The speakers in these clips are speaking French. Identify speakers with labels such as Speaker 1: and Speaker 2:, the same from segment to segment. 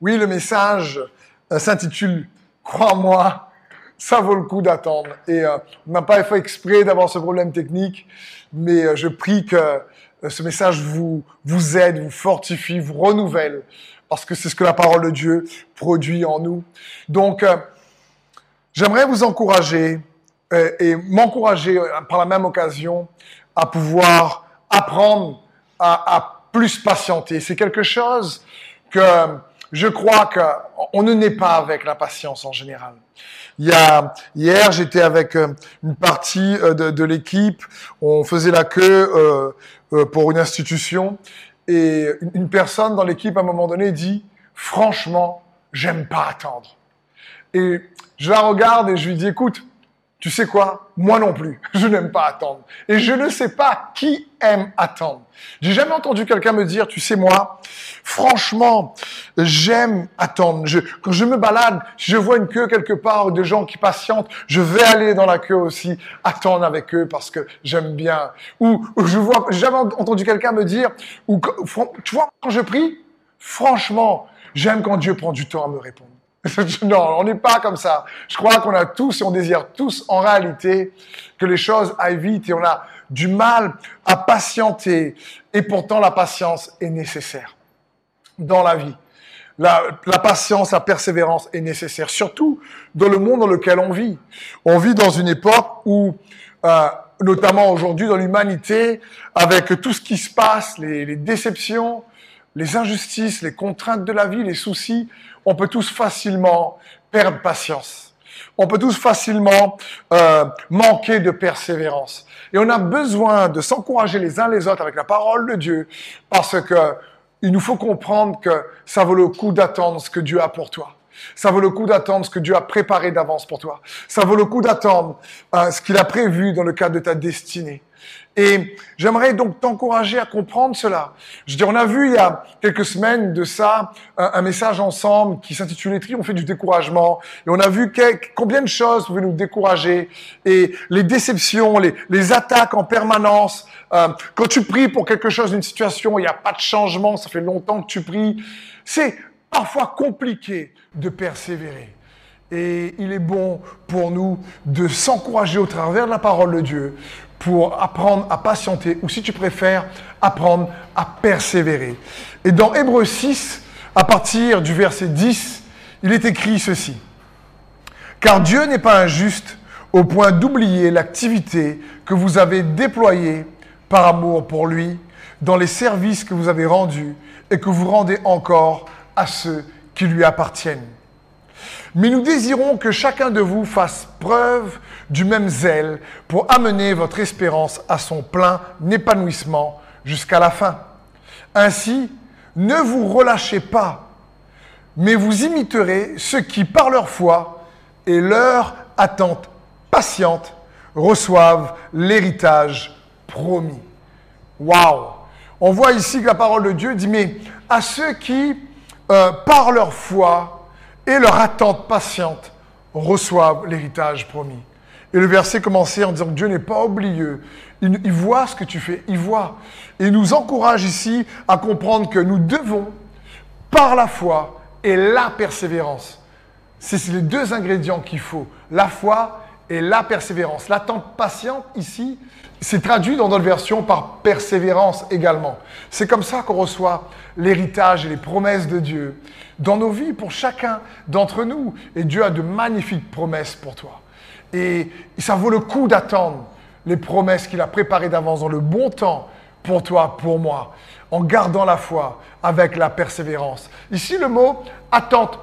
Speaker 1: Oui, le message euh, s'intitule Crois-moi, ça vaut le coup d'attendre. Et euh, on n'a pas fait exprès d'avoir ce problème technique, mais euh, je prie que ce message vous, vous aide, vous fortifie, vous renouvelle, parce que c'est ce que la parole de Dieu produit en nous. Donc, j'aimerais vous encourager et m'encourager par la même occasion à pouvoir apprendre à, à plus patienter. C'est quelque chose que je crois qu'on ne naît pas avec la patience en général. Il y a, hier, j'étais avec euh, une partie euh, de, l'équipe, on faisait la queue euh, pour une institution, et une personne dans l'équipe, à un moment donné, dit, franchement, j'aime pas attendre. Et je la regarde et je lui dis, écoute, tu sais quoi? Moi non plus, je n'aime pas attendre. Et je ne sais pas qui aime attendre. J'ai jamais entendu quelqu'un me dire, tu sais moi, franchement, j'aime attendre. quand je me balade, si je vois une queue quelque part de gens qui patientent, je vais aller dans la queue aussi, attendre avec eux parce que j'aime bien. Ou, je vois, j'ai jamais entendu quelqu'un me dire, ou tu vois, quand je prie, franchement, j'aime quand Dieu prend du temps à me répondre. non, on n'est pas comme ça. Je crois qu'on a tous et on désire tous en réalité que les choses aillent vite et on a du mal à patienter. Et pourtant, la patience est nécessaire dans la vie. La, patience, la persévérance est nécessaire, surtout dans le monde dans lequel on vit. On vit dans une époque où, euh, notamment aujourd'hui dans l'humanité, avec tout ce qui se passe, les déceptions, les injustices, les contraintes de la vie, les soucis, on peut tous facilement perdre patience. On peut tous facilement euh, manquer de persévérance. Et on a besoin de s'encourager les uns les autres avec la parole de Dieu parce que il nous faut comprendre que ça vaut le coup d'attendre ce que Dieu a pour toi. Ça vaut le coup d'attendre ce que Dieu a préparé d'avance pour toi. Ça vaut le coup d'attendre euh, ce qu'il a prévu dans le cadre de ta destinée. Et j'aimerais donc t'encourager à comprendre cela. Je dis, on a vu il y a quelques semaines de ça un, message ensemble qui s'intitulait Triompher du découragement. Et on a vu combien de choses pouvaient nous décourager et les déceptions, les, attaques en permanence. Euh, quand tu pries pour quelque chose, une situation, il n'y a pas de changement, ça fait longtemps que tu pries. C'est parfois compliqué de persévérer. Et il est bon pour nous de s'encourager au travers de la parole de Dieu pour apprendre à patienter, ou si tu préfères, apprendre à persévérer. Et dans Hébreu 6, à partir du verset 10, il est écrit ceci. Car Dieu n'est pas injuste au point d'oublier l'activité que vous avez déployée par amour pour lui dans les services que vous avez rendus et que vous rendez encore à ceux qui lui appartiennent. Mais nous désirons que chacun de vous fasse preuve du même zèle pour amener votre espérance à son plein épanouissement jusqu'à la fin. Ainsi, ne vous relâchez pas, mais vous imiterez ceux qui, par leur foi et leur attente patiente, reçoivent l'héritage promis. Waouh On voit ici que la parole de Dieu dit, mais à ceux qui, euh, par leur foi, et leur attente patiente reçoivent l'héritage promis. Et le verset commençait en disant que Dieu n'est pas oublieux. Il, il, voit ce que tu fais, il voit. Et il nous encourage ici à comprendre que nous devons, par la foi et la persévérance, c'est les deux ingrédients qu'il faut, la foi et la persévérance. L'attente patiente ici, c'est traduit dans notre version par persévérance également. C'est comme ça qu'on reçoit l'héritage et les promesses de Dieu dans nos vies pour chacun d'entre nous. Et Dieu a de magnifiques promesses pour toi. Et ça vaut le coup d'attendre les promesses qu'il a préparées d'avance dans le bon temps pour toi, pour moi, en gardant la foi avec la persévérance. Ici, le mot attente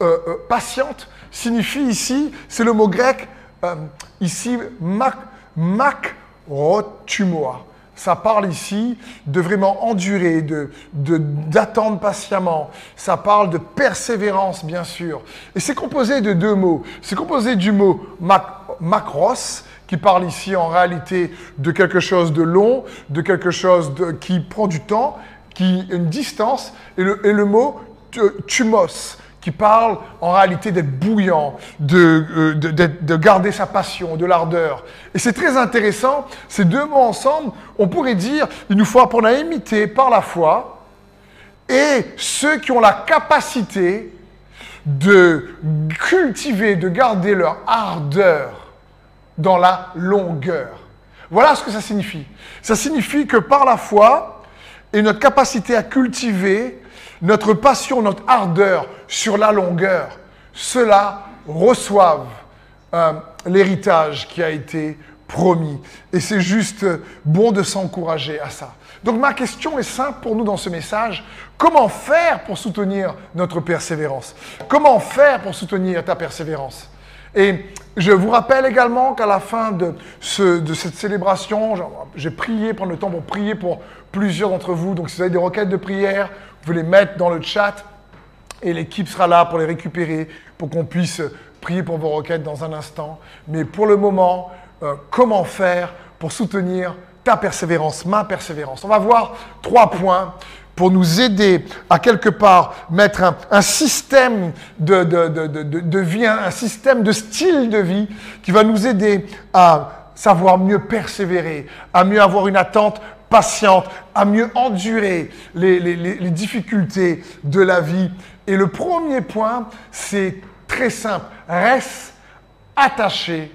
Speaker 1: euh, euh, patiente signifie ici, c'est le mot grec, euh, ici, mak, makrotumoa ça parle ici de vraiment endurer, de, d'attendre patiemment. Ça parle de persévérance, bien sûr. Et c'est composé de deux mots. C'est composé du mot macros, qui parle ici en réalité de quelque chose de long, de quelque chose qui prend du temps, qui une distance, et le, et le mot tumos, qui parle en réalité d'être bouillant, euh, de, de, garder sa passion, de l'ardeur. Et c'est très intéressant, ces deux mots ensemble, on pourrait dire, il nous faut apprendre à imiter par la foi et ceux qui ont la capacité de cultiver, de garder leur ardeur dans la longueur. Voilà ce que ça signifie. Ça signifie que par la foi et notre capacité à cultiver notre passion, notre ardeur sur la longueur, ceux-là euh, l'héritage qui a été promis. Et c'est juste bon de s'encourager à ça. Donc ma question est simple pour nous dans ce message. Comment faire pour soutenir notre persévérance? Comment faire pour soutenir ta persévérance? Et je vous rappelle également qu'à la fin de, de cette célébration, j'ai prié, prendre le temps pour prier pour plusieurs d'entre vous. Donc si vous avez des requêtes de prière, vous les mettre dans le chat et l'équipe sera là pour les récupérer, pour qu'on puisse prier pour vos requêtes dans un instant. Mais pour le moment, euh, comment faire pour soutenir ta persévérance, ma persévérance? On va voir trois points pour nous aider à quelque part mettre un, système de, de, vie, un, système de style de vie qui va nous aider à savoir mieux persévérer, à mieux avoir une attente patiente, à mieux endurer les, difficultés de la vie. Et le premier point, c'est très simple, reste attaché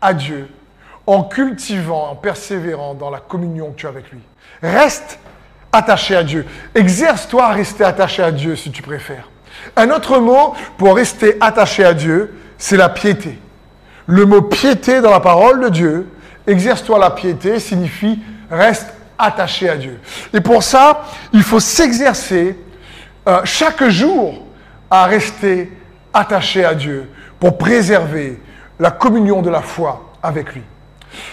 Speaker 1: à Dieu en cultivant, en persévérant dans la communion que tu as avec lui. Reste attaché à Dieu. Exerce-toi à rester attaché à Dieu si tu préfères. Un autre mot pour rester attaché à Dieu, c'est la piété. Le mot piété dans la parole de Dieu, exerce-toi la piété, signifie reste attaché à Dieu. Et pour ça, il faut s'exercer euh, chaque jour à rester attaché à Dieu pour préserver la communion de la foi avec lui.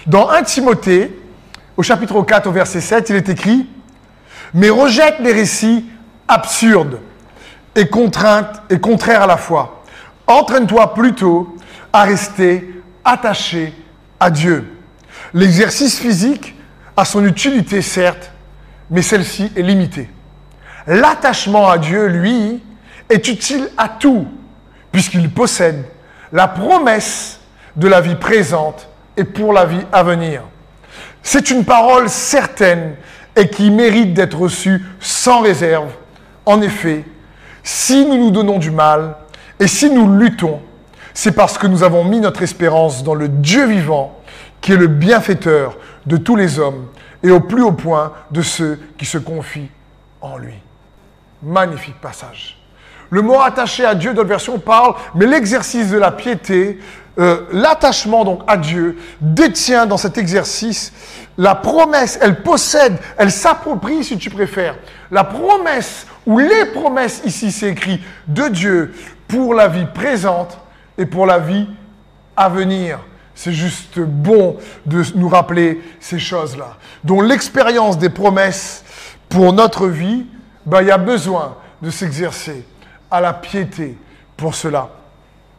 Speaker 1: Dans 1 Timothée, au chapitre 4, au verset 7, il est écrit Mais rejette les récits absurdes et contraintes et contraires à la foi. Entraîne-toi plutôt à rester attaché à Dieu. L'exercice physique a son utilité, certes, mais celle-ci est limitée. L'attachement à Dieu, lui, est utile à tout, puisqu'il possède la promesse de la vie présente et pour la vie à venir. C'est une parole certaine et qui mérite d'être reçue sans réserve. En effet, si nous nous donnons du mal et si nous luttons, c'est parce que nous avons mis notre espérance dans le Dieu vivant, qui est le bienfaiteur de tous les hommes et au plus haut point de ceux qui se confient en lui. Magnifique passage. Le mot attaché à Dieu, d'autres version parle, mais l'exercice de la piété, euh, l'attachement donc à Dieu, détient dans cet exercice la promesse, elle possède, elle s'approprie si tu préfères, la promesse ou les promesses, ici c'est écrit, de Dieu pour la vie présente et pour la vie à venir. C'est juste bon de nous rappeler ces choses-là. dont l'expérience des promesses pour notre vie, ben, il y a besoin de s'exercer à la piété pour cela.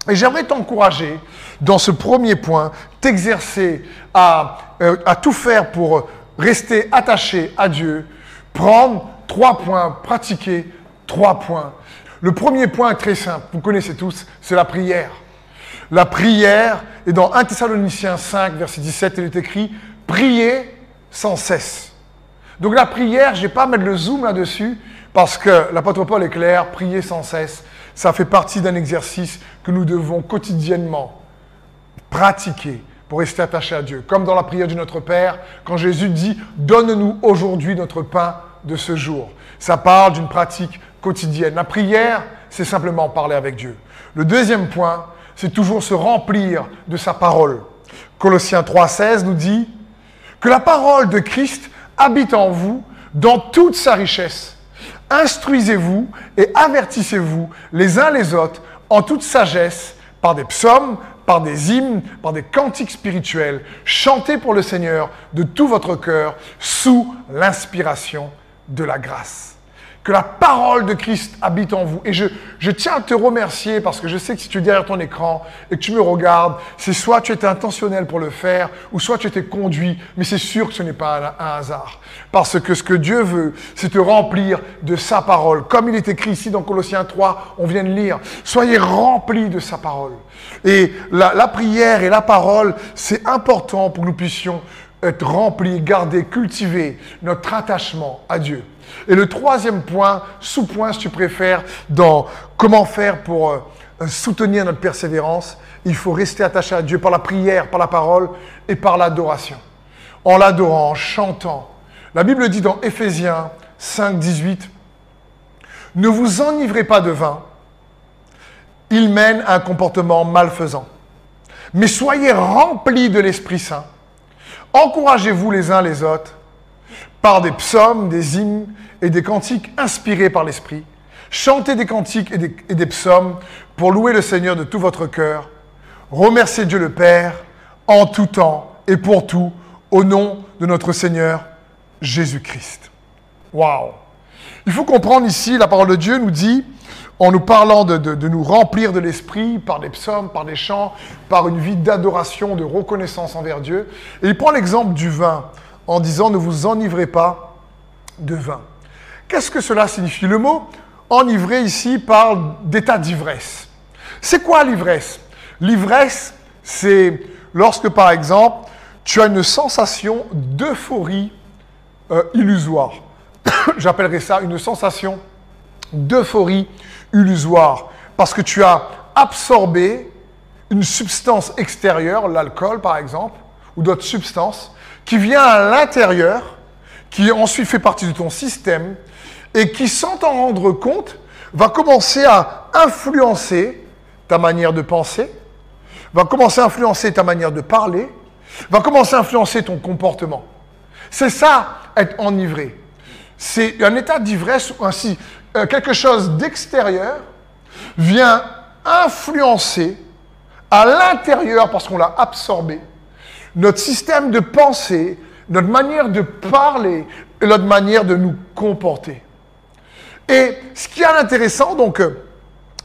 Speaker 1: Et j'aimerais t'encourager dans ce premier point, t'exercer à, euh, à, tout faire pour rester attaché à Dieu, prendre trois points, pratiquer trois points. Le premier point est très simple, vous connaissez tous, c'est la prière. La prière, et dans 1 Thessaloniciens 5, verset 17, il est écrit, priez sans cesse. Donc la prière, je ne vais pas mettre le zoom là-dessus, parce que l'apôtre Paul est clair, prier sans cesse, ça fait partie d'un exercice que nous devons quotidiennement pratiquer pour rester attaché à Dieu. Comme dans la prière de notre Père, quand Jésus dit Donne-nous aujourd'hui notre pain de ce jour. Ça parle d'une pratique quotidienne. La prière, c'est simplement parler avec Dieu. Le deuxième point, c'est toujours se remplir de sa parole. Colossiens 3,16 nous dit que la parole de Christ habite en vous dans toute sa richesse instruisez-vous et avertissez-vous les uns les autres en toute sagesse par des psaumes, par des hymnes, par des cantiques spirituels. Chantez pour le Seigneur de tout votre cœur sous l'inspiration de la grâce que la parole de Christ habite en vous. Et je, je, tiens à te remercier parce que je sais que si tu es derrière ton écran et que tu me regardes, c'est soit tu étais intentionnel pour le faire, ou soit tu étais conduit, mais c'est sûr que ce n'est pas un, hasard. Parce que ce que Dieu veut, c'est te remplir de sa parole. Comme il est écrit ici dans Colossiens 3, on vient de lire, soyez remplis de sa parole. Et la, la prière et la parole, c'est important pour que nous puissions être rempli, garder, cultiver notre attachement à Dieu. Et le troisième point, sous-point si tu préfères, dans comment faire pour euh, soutenir notre persévérance, il faut rester attaché à Dieu par la prière, par la parole et par l'adoration. En l'adorant, en chantant. La Bible dit dans Éphésiens 5, 18, Ne vous enivrez pas de vin, il mène à un comportement malfaisant. Mais soyez remplis de l'Esprit Saint. Encouragez-vous les uns les autres par des psaumes, des hymnes et des cantiques inspirés par l'Esprit. Chantez des cantiques et des, psaumes pour louer le Seigneur de tout votre cœur. Remerciez Dieu le Père en tout temps et pour tout, au nom de notre Seigneur Jésus-Christ. Waouh! Il faut comprendre ici, la parole de Dieu nous dit, en nous parlant de, de, de nous remplir de l'esprit par des psaumes, par des chants, par une vie d'adoration, de reconnaissance envers Dieu. Et il prend l'exemple du vin en disant ne vous enivrez pas de vin. Qu'est-ce que cela signifie? Le mot enivré ici parle d'état d'ivresse. C'est quoi l'ivresse? L'ivresse, c'est lorsque par exemple tu as une sensation d'euphorie euh, illusoire. J'appellerais ça une sensation d'euphorie illusoire. Parce que tu as absorbé une substance extérieure, l'alcool par exemple, ou d'autres substances, qui vient à l'intérieur, qui ensuite fait partie de ton système, et qui, sans t'en rendre compte, va commencer à influencer ta manière de penser, va commencer à influencer ta manière de parler, va commencer à influencer ton comportement. C'est ça, être enivré. C'est un état d'ivresse où ainsi euh, quelque chose d'extérieur vient influencer à l'intérieur, parce qu'on l'a absorbé, notre système de pensée, notre manière de parler notre manière de nous comporter. Et ce qui est intéressant, donc, euh,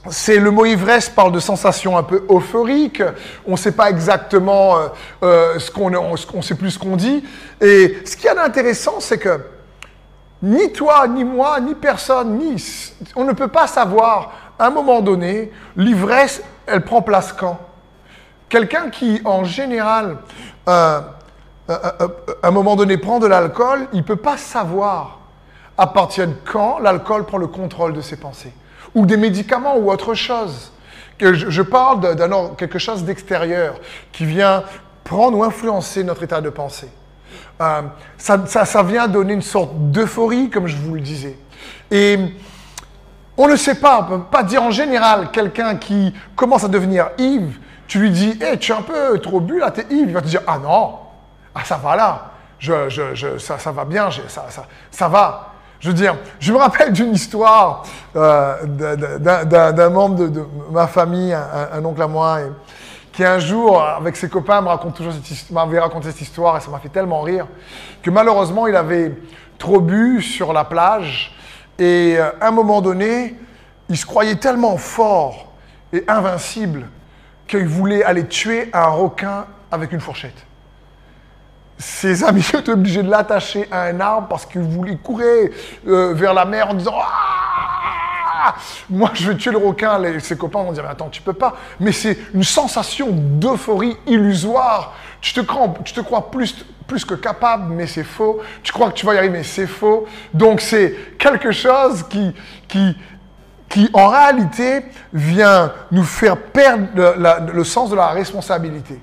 Speaker 1: c'est le mot ivresse parle de sensations un peu euphoriques. On ne sait pas exactement euh, euh, ce qu'on on, sait plus qu'on dit. Et ce qui est intéressant, c'est que ni toi, ni moi, ni personne, ni on ne peut pas savoir à un moment donné l'ivresse, elle prend place quand? Quelqu'un qui, en général, euh, euh, euh, à un moment donné prend de l'alcool, il ne peut pas savoir à partir de quand l'alcool prend le contrôle de ses pensées ou des médicaments ou autre chose. Je, parle de quelque chose d'extérieur qui vient prendre ou influencer notre état de pensée. Ça, ça, ça, vient donner une sorte d'euphorie, comme je vous le disais. Et on ne sait pas, on ne peut pas dire en général, quelqu'un qui commence à devenir ivre, tu lui dis, hey, tu es un peu trop bu là, tu es ivre. Il va te dire, ah non, ah ça va là, je, je, je, ça, ça va bien, ça, ça, ça va. Je veux dire, je me rappelle d'une histoire euh, d'un membre de, ma famille, un, oncle à moi, qui un jour, avec ses copains, me raconte toujours cette, m'avait raconté cette histoire et ça m'a fait tellement rire que malheureusement, il avait trop bu sur la plage et euh, à un moment donné, il se croyait tellement fort et invincible qu'il voulait aller tuer un requin avec une fourchette ses amis étaient obligés de l'attacher à un arbre parce qu'il voulait courir euh, vers la mer en disant ah Moi, je vais tuer le requin. Ses copains vont dire Mais attends, tu peux pas. Mais c'est une sensation d'euphorie illusoire. Tu te crois, tu te crois plus, plus que capable, mais c'est faux. Tu crois que tu vas y arriver, mais c'est faux. Donc, c'est quelque chose qui, qui, qui, en réalité, vient nous faire perdre le, sens de la responsabilité.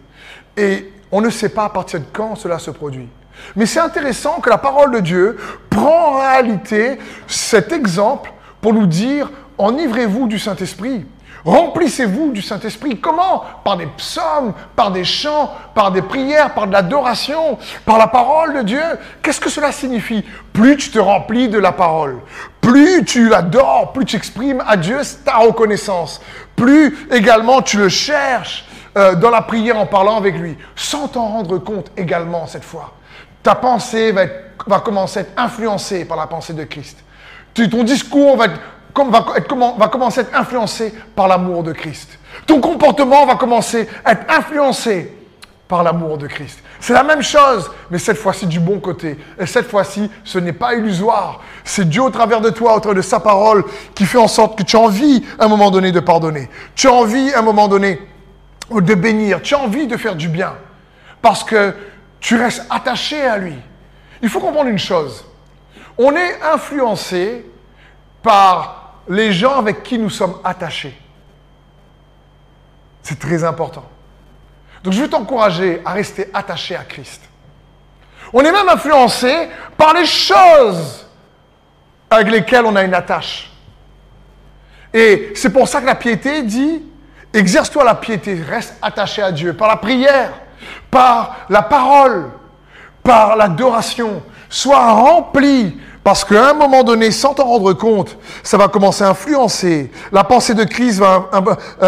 Speaker 1: Et on ne sait pas à partir de quand cela se produit. Mais c'est intéressant que la parole de Dieu prend en réalité cet exemple pour nous dire, enivrez-vous du Saint-Esprit. Remplissez-vous du Saint-Esprit. Comment? Par des psaumes, par des chants, par des prières, par de l'adoration, par la parole de Dieu. Qu'est-ce que cela signifie? Plus tu te remplis de la parole, plus tu l'adores, plus tu exprimes à Dieu ta reconnaissance, plus également tu le cherches, euh, dans la prière en parlant avec lui, sans t'en rendre compte également cette fois. Ta pensée va, être, va commencer à être influencée par la pensée de Christ. ton discours va, être, va, va commencer à être influencé par l'amour de Christ. Ton comportement va commencer à être influencé par l'amour de Christ. C'est la même chose, mais cette fois-ci du bon côté. Et cette fois-ci, ce n'est pas illusoire. C'est Dieu au travers de toi, au travers de sa parole, qui fait en sorte que tu as envie à un moment donné de pardonner. Tu as envie à un moment donné de bénir, tu as envie de faire du bien. Parce que tu restes attaché à lui. Il faut comprendre une chose. On est influencé par les gens avec qui nous sommes attachés. C'est très important. Donc je veux t'encourager à rester attaché à Christ. On est même influencé par les choses avec lesquelles on a une attache. Et c'est pour ça que la piété dit, exerce-toi la piété, reste attaché à Dieu par la prière, par la parole, par l'adoration. Sois rempli parce qu'à un moment donné, sans t'en rendre compte, ça va commencer à influencer. La pensée de Christ va,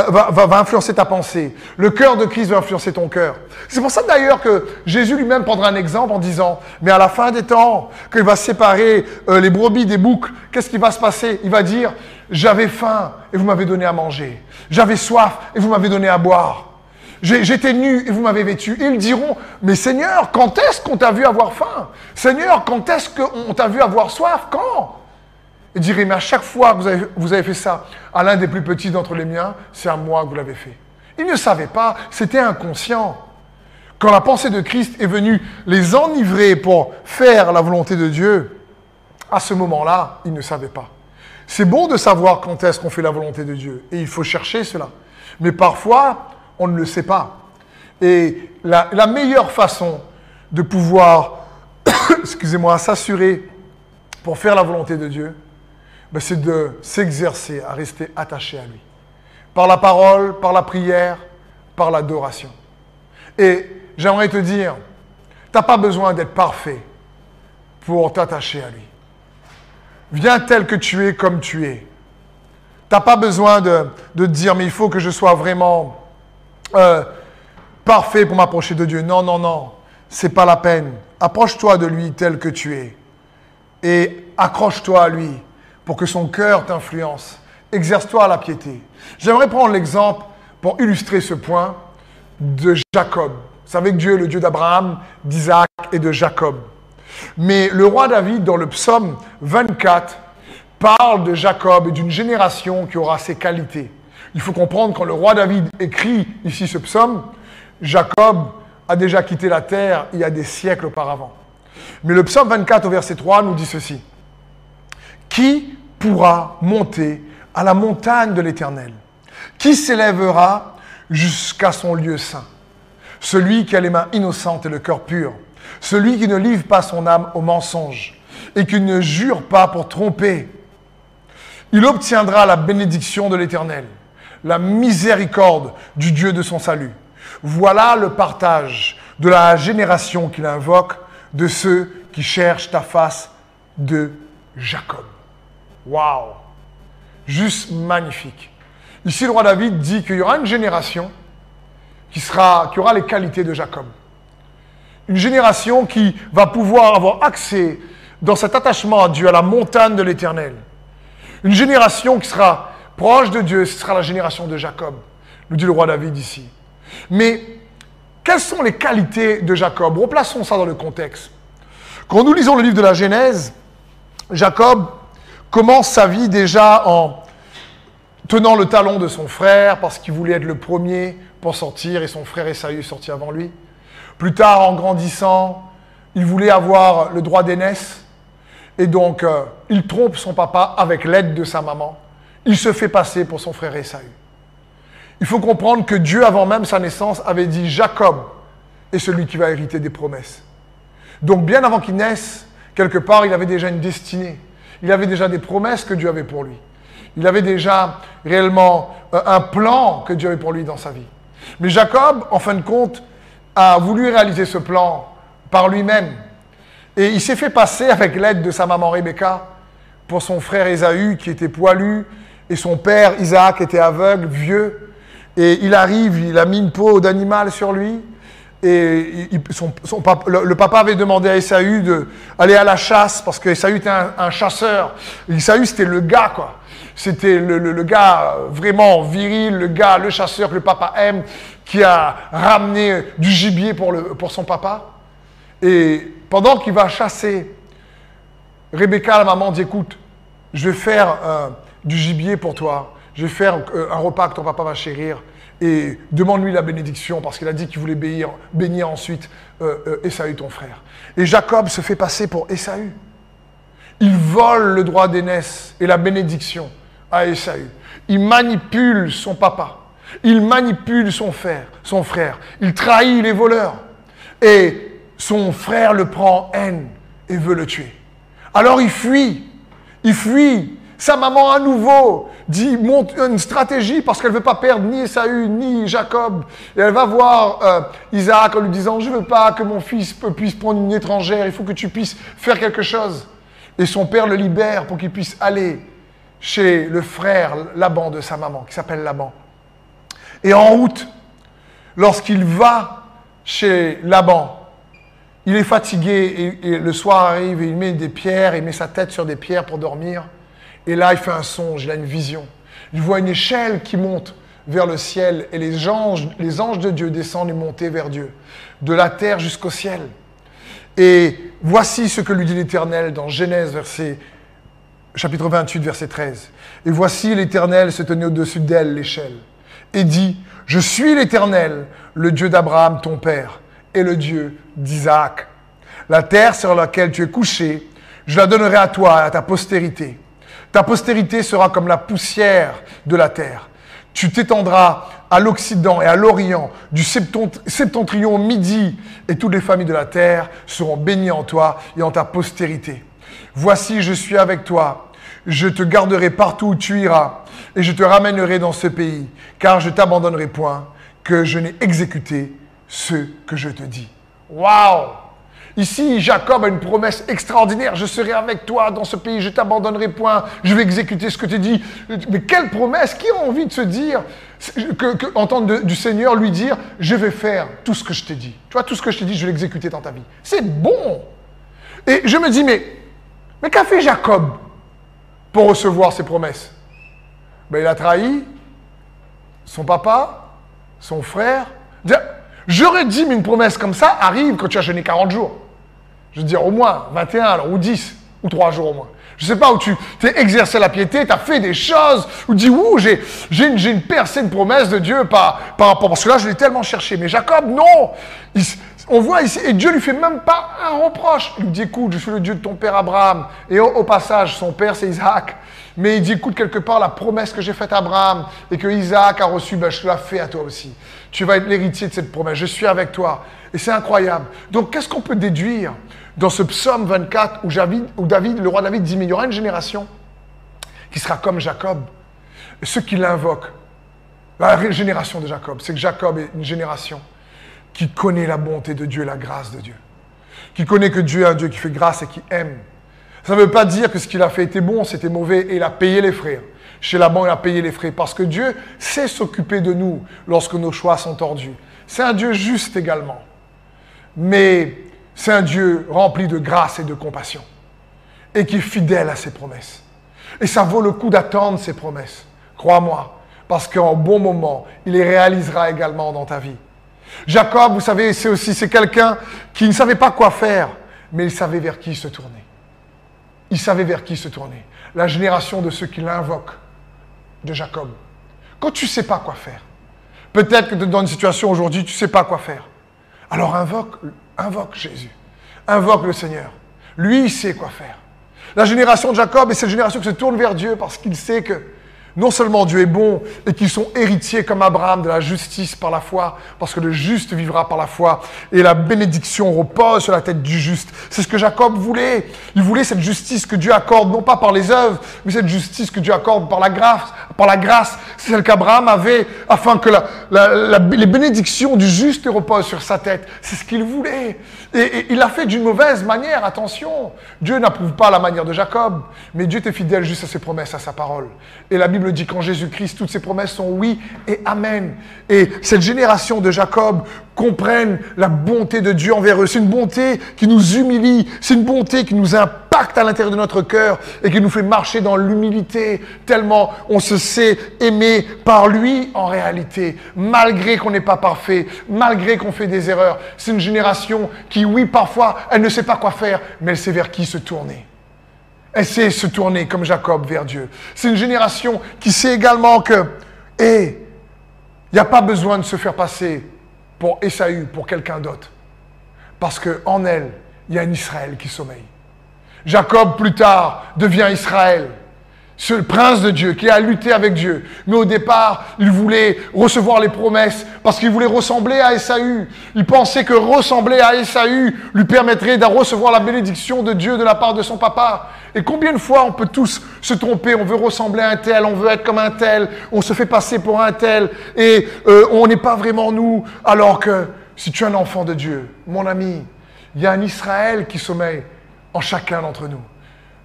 Speaker 1: va, va, influencer ta pensée. Le cœur de Christ va influencer ton cœur. C'est pour ça d'ailleurs que Jésus lui-même prendra un exemple en disant, mais à la fin des temps, qu'il va séparer euh, les brebis des boucs, qu'est-ce qui va se passer? Il va dire, j'avais faim et vous m'avez donné à manger. J'avais soif et vous m'avez donné à boire. J'étais nu et vous m'avez vêtu. Ils diront, mais Seigneur, quand est-ce qu'on t'a vu avoir faim? Seigneur, quand est-ce qu'on t'a vu avoir soif? Quand? Il dirait, mais à chaque fois que vous avez, vous avez fait ça à l'un des plus petits d'entre les miens, c'est à moi que vous l'avez fait. Ils ne savaient pas, c'était inconscient. Quand la pensée de Christ est venue les enivrer pour faire la volonté de Dieu, à ce moment-là, ils ne savaient pas. C'est bon de savoir quand est-ce qu'on fait la volonté de Dieu, et il faut chercher cela. Mais parfois, on ne le sait pas. Et la, meilleure façon de pouvoir, excusez-moi, s'assurer pour faire la volonté de Dieu, ben, c'est de s'exercer à rester attaché à lui. Par la parole, par la prière, par l'adoration. Et j'aimerais te dire, tu n'as pas besoin d'être parfait pour t'attacher à lui. Viens tel que tu es comme tu es. Tu n'as pas besoin de, de dire, mais il faut que je sois vraiment euh, parfait pour m'approcher de Dieu. Non, non, non. C'est pas la peine. Approche-toi de lui tel que tu es. Et accroche-toi à lui pour que son cœur t'influence. Exerce-toi à la piété. J'aimerais prendre l'exemple pour illustrer ce point de Jacob. Vous savez que Dieu est le Dieu d'Abraham, d'Isaac et de Jacob. Mais le roi David, dans le psaume 24, parle de Jacob et d'une génération qui aura ses qualités. Il faut comprendre quand le roi David écrit ici ce psaume, Jacob a déjà quitté la terre il y a des siècles auparavant. Mais le psaume 24 au verset 3 nous dit ceci. Qui pourra monter à la montagne de l'Éternel? Qui s'élèvera jusqu'à son lieu saint? Celui qui a les mains innocentes et le cœur pur. Celui qui ne livre pas son âme au mensonge et qui ne jure pas pour tromper. Il obtiendra la bénédiction de l'Éternel la miséricorde du Dieu de son salut. Voilà le partage de la génération qu'il invoque de ceux qui cherchent ta face de Jacob. Waouh Juste magnifique. Ici, le roi David dit qu'il y aura une génération qui, sera, qui aura les qualités de Jacob. Une génération qui va pouvoir avoir accès dans cet attachement à Dieu, à la montagne de l'Éternel. Une génération qui sera proche de Dieu, ce sera la génération de Jacob, nous dit le roi David ici. Mais quelles sont les qualités de Jacob? Replaçons ça dans le contexte. Quand nous lisons le livre de la Genèse, Jacob commence sa vie déjà en tenant le talon de son frère parce qu'il voulait être le premier pour sortir et son frère Esaü est sorti avant lui. Plus tard, en grandissant, il voulait avoir le droit d'aînesse et donc euh, il trompe son papa avec l'aide de sa maman il se fait passer pour son frère Esaü. Il faut comprendre que Dieu, avant même sa naissance, avait dit Jacob est celui qui va hériter des promesses. Donc bien avant qu'il naisse, quelque part, il avait déjà une destinée. Il avait déjà des promesses que Dieu avait pour lui. Il avait déjà réellement euh, un plan que Dieu avait pour lui dans sa vie. Mais Jacob, en fin de compte, a voulu réaliser ce plan par lui-même. Et il s'est fait passer avec l'aide de sa maman Rebecca pour son frère Ésaü qui était poilu, et son père, Isaac, était aveugle, vieux. Et il arrive, il a mis une peau d'animal sur lui. Et le, papa avait demandé à Esaü d'aller à la chasse parce que Esaü était un, chasseur. Esaü, c'était le gars, quoi. C'était le, gars vraiment viril, le gars, le chasseur que le papa aime, qui a ramené du gibier pour, le, pour son papa. Et pendant qu'il va chasser, Rebecca, la maman, dit Écoute, je vais faire. Euh, du gibier pour toi. je vais faire euh, un repas que ton papa va chérir et demande-lui la bénédiction parce qu'il a dit qu'il voulait bénir, ensuite euh, euh, Esaü, ton frère. Et Jacob se fait passer pour Esaü. Il vole le droit d'aînesse et la bénédiction à Esaü. Il manipule son papa. Il manipule son frère, son frère. Il trahit les voleurs. Et son frère le prend en haine et veut le tuer. Alors il fuit. Il fuit. Sa maman à nouveau dit monte une stratégie parce qu'elle ne veut pas perdre ni Esaü ni Jacob. Et elle va voir euh, Isaac en lui disant Je ne veux pas que mon fils puisse prendre une étrangère, il faut que tu puisses faire quelque chose. Et son père le libère pour qu'il puisse aller chez le frère Laban de sa maman, qui s'appelle Laban. Et en route, lorsqu'il va chez Laban, il est fatigué et, et, le soir arrive et il met des pierres, il met sa tête sur des pierres pour dormir. Et là, il fait un songe, il a une vision. Il voit une échelle qui monte vers le ciel et les anges, les anges de Dieu descendent et montent vers Dieu, de la terre jusqu'au ciel. Et voici ce que lui dit l'Éternel dans Genèse, verset, chapitre 28, verset 13. Et voici l'Éternel se tenait au-dessus d'elle, l'échelle, et dit, je suis l'Éternel, le Dieu d'Abraham, ton père, et le Dieu d'Isaac. La terre sur laquelle tu es couché, je la donnerai à toi et à ta postérité. Ta postérité sera comme la poussière de la terre. Tu t'étendras à l'Occident et à l'Orient, du septentrion au midi, et toutes les familles de la terre seront bénies en toi et en ta postérité. Voici, je suis avec toi. Je te garderai partout où tu iras, et je te ramènerai dans ce pays, car je t'abandonnerai point, que je n'ai exécuté ce que je te dis. Waouh Ici, Jacob a une promesse extraordinaire. Je serai avec toi dans ce pays, je t'abandonnerai point, je vais exécuter ce que tu dis. Mais quelle promesse? Qui a envie de se dire, que, entendre du Seigneur lui dire, je vais faire tout ce que je t'ai dit. Tu vois, tout ce que je t'ai dit, je vais l'exécuter dans ta vie. C'est bon. Et je me dis, mais, mais qu'a fait Jacob pour recevoir ces promesses? Ben, Il a trahi son papa, son frère. J'aurais dit, mais une promesse comme ça arrive quand tu as jeûné 40 jours. Je veux dire, au moins 21 alors, ou 10, ou 3 jours au moins. Je ne sais pas où tu t'es exercé la piété, tu as fait des choses, ou dis, ouh, j'ai, j'ai, une, j'ai une percée de promesses de Dieu par, par rapport. Parce que là, je l'ai tellement cherché. Mais Jacob, non On voit ici, et Dieu lui fait même pas un reproche. Il lui dit, écoute, je suis le Dieu de ton père Abraham. Et au, passage, son père, c'est Isaac. Mais il dit, écoute, quelque part, la promesse que j'ai faite à Abraham et que Isaac a reçue, ben, je la fais à toi aussi. Tu vas être l'héritier de cette promesse. Je suis avec toi. Et c'est incroyable. Donc, qu'est-ce qu'on peut déduire dans ce psaume 24 où, David, le roi David dit, mais il y aura une génération qui sera comme Jacob. Et ceux qui l'invoquent, la génération de Jacob, c'est que Jacob est une génération qui connaît la bonté de Dieu et la grâce de Dieu. Qui connaît que Dieu est un Dieu qui fait grâce et qui aime. Ça ne veut pas dire que ce qu'il a fait était bon, c'était mauvais et il a payé les frais. Chez Laban, il a payé les frais parce que Dieu sait s'occuper de nous lorsque nos choix sont tordus. C'est un Dieu juste également. Mais c'est un Dieu rempli de grâce et de compassion et qui est fidèle à ses promesses. Et ça vaut le coup d'attendre ses promesses, crois-moi, parce qu'en bon moment, il les réalisera également dans ta vie. Jacob, vous savez, c'est aussi c'est quelqu'un qui ne savait pas quoi faire, mais il savait vers qui se tourner. Il savait vers qui se tourner. La génération de ceux qui l'invoquent, de Jacob. Quand tu ne sais pas quoi faire, peut-être que dans une situation aujourd'hui, tu ne sais pas quoi faire. Alors invoque Invoque Jésus. Invoque le Seigneur. Lui, il sait quoi faire. La génération de Jacob est cette génération qui se tourne vers Dieu parce qu'il sait que non seulement Dieu est bon et qu'ils sont héritiers comme Abraham de la justice par la foi, parce que le juste vivra par la foi et la bénédiction repose sur la tête du juste. C'est ce que Jacob voulait. Il voulait cette justice que Dieu accorde, non pas par les œuvres, mais cette justice que Dieu accorde par la grâce. Par la grâce, c'est celle qu'Abraham avait, afin que les bénédictions du juste reposent sur sa tête. C'est ce qu'il voulait. Et, il l'a fait d'une mauvaise manière, attention. Dieu n'approuve pas la manière de Jacob, mais Dieu était fidèle juste à ses promesses, à sa parole. Et la Bible dit qu'en Jésus-Christ, toutes ses promesses sont oui et amen. Et cette génération de Jacob comprennent la bonté de Dieu envers eux. C'est une bonté qui nous humilie, c'est une bonté qui nous impacte à l'intérieur de notre cœur et qui nous fait marcher dans l'humilité, tellement on se sait aimé par lui en réalité, malgré qu'on n'est pas parfait, malgré qu'on fait des erreurs. C'est une génération qui, oui, parfois, elle ne sait pas quoi faire, mais elle sait vers qui se tourner. Elle sait se tourner comme Jacob vers Dieu. C'est une génération qui sait également que, hé, il n'y a pas besoin de se faire passer pour Esaü, pour quelqu'un d'autre. Parce qu'en elle, il y a un Israël qui sommeille. Jacob, plus tard, devient Israël ce prince de Dieu qui a lutté avec Dieu. Mais au départ, il voulait recevoir les promesses parce qu'il voulait ressembler à Esaü. Il pensait que ressembler à Esaü lui permettrait de recevoir la bénédiction de Dieu de la part de son papa. Et combien de fois on peut tous se tromper, on veut ressembler à un tel, on veut être comme un tel, on se fait passer pour un tel, et euh, on n'est pas vraiment nous, alors que si tu es un enfant de Dieu, mon ami, il y a un Israël qui sommeille en chacun d'entre nous.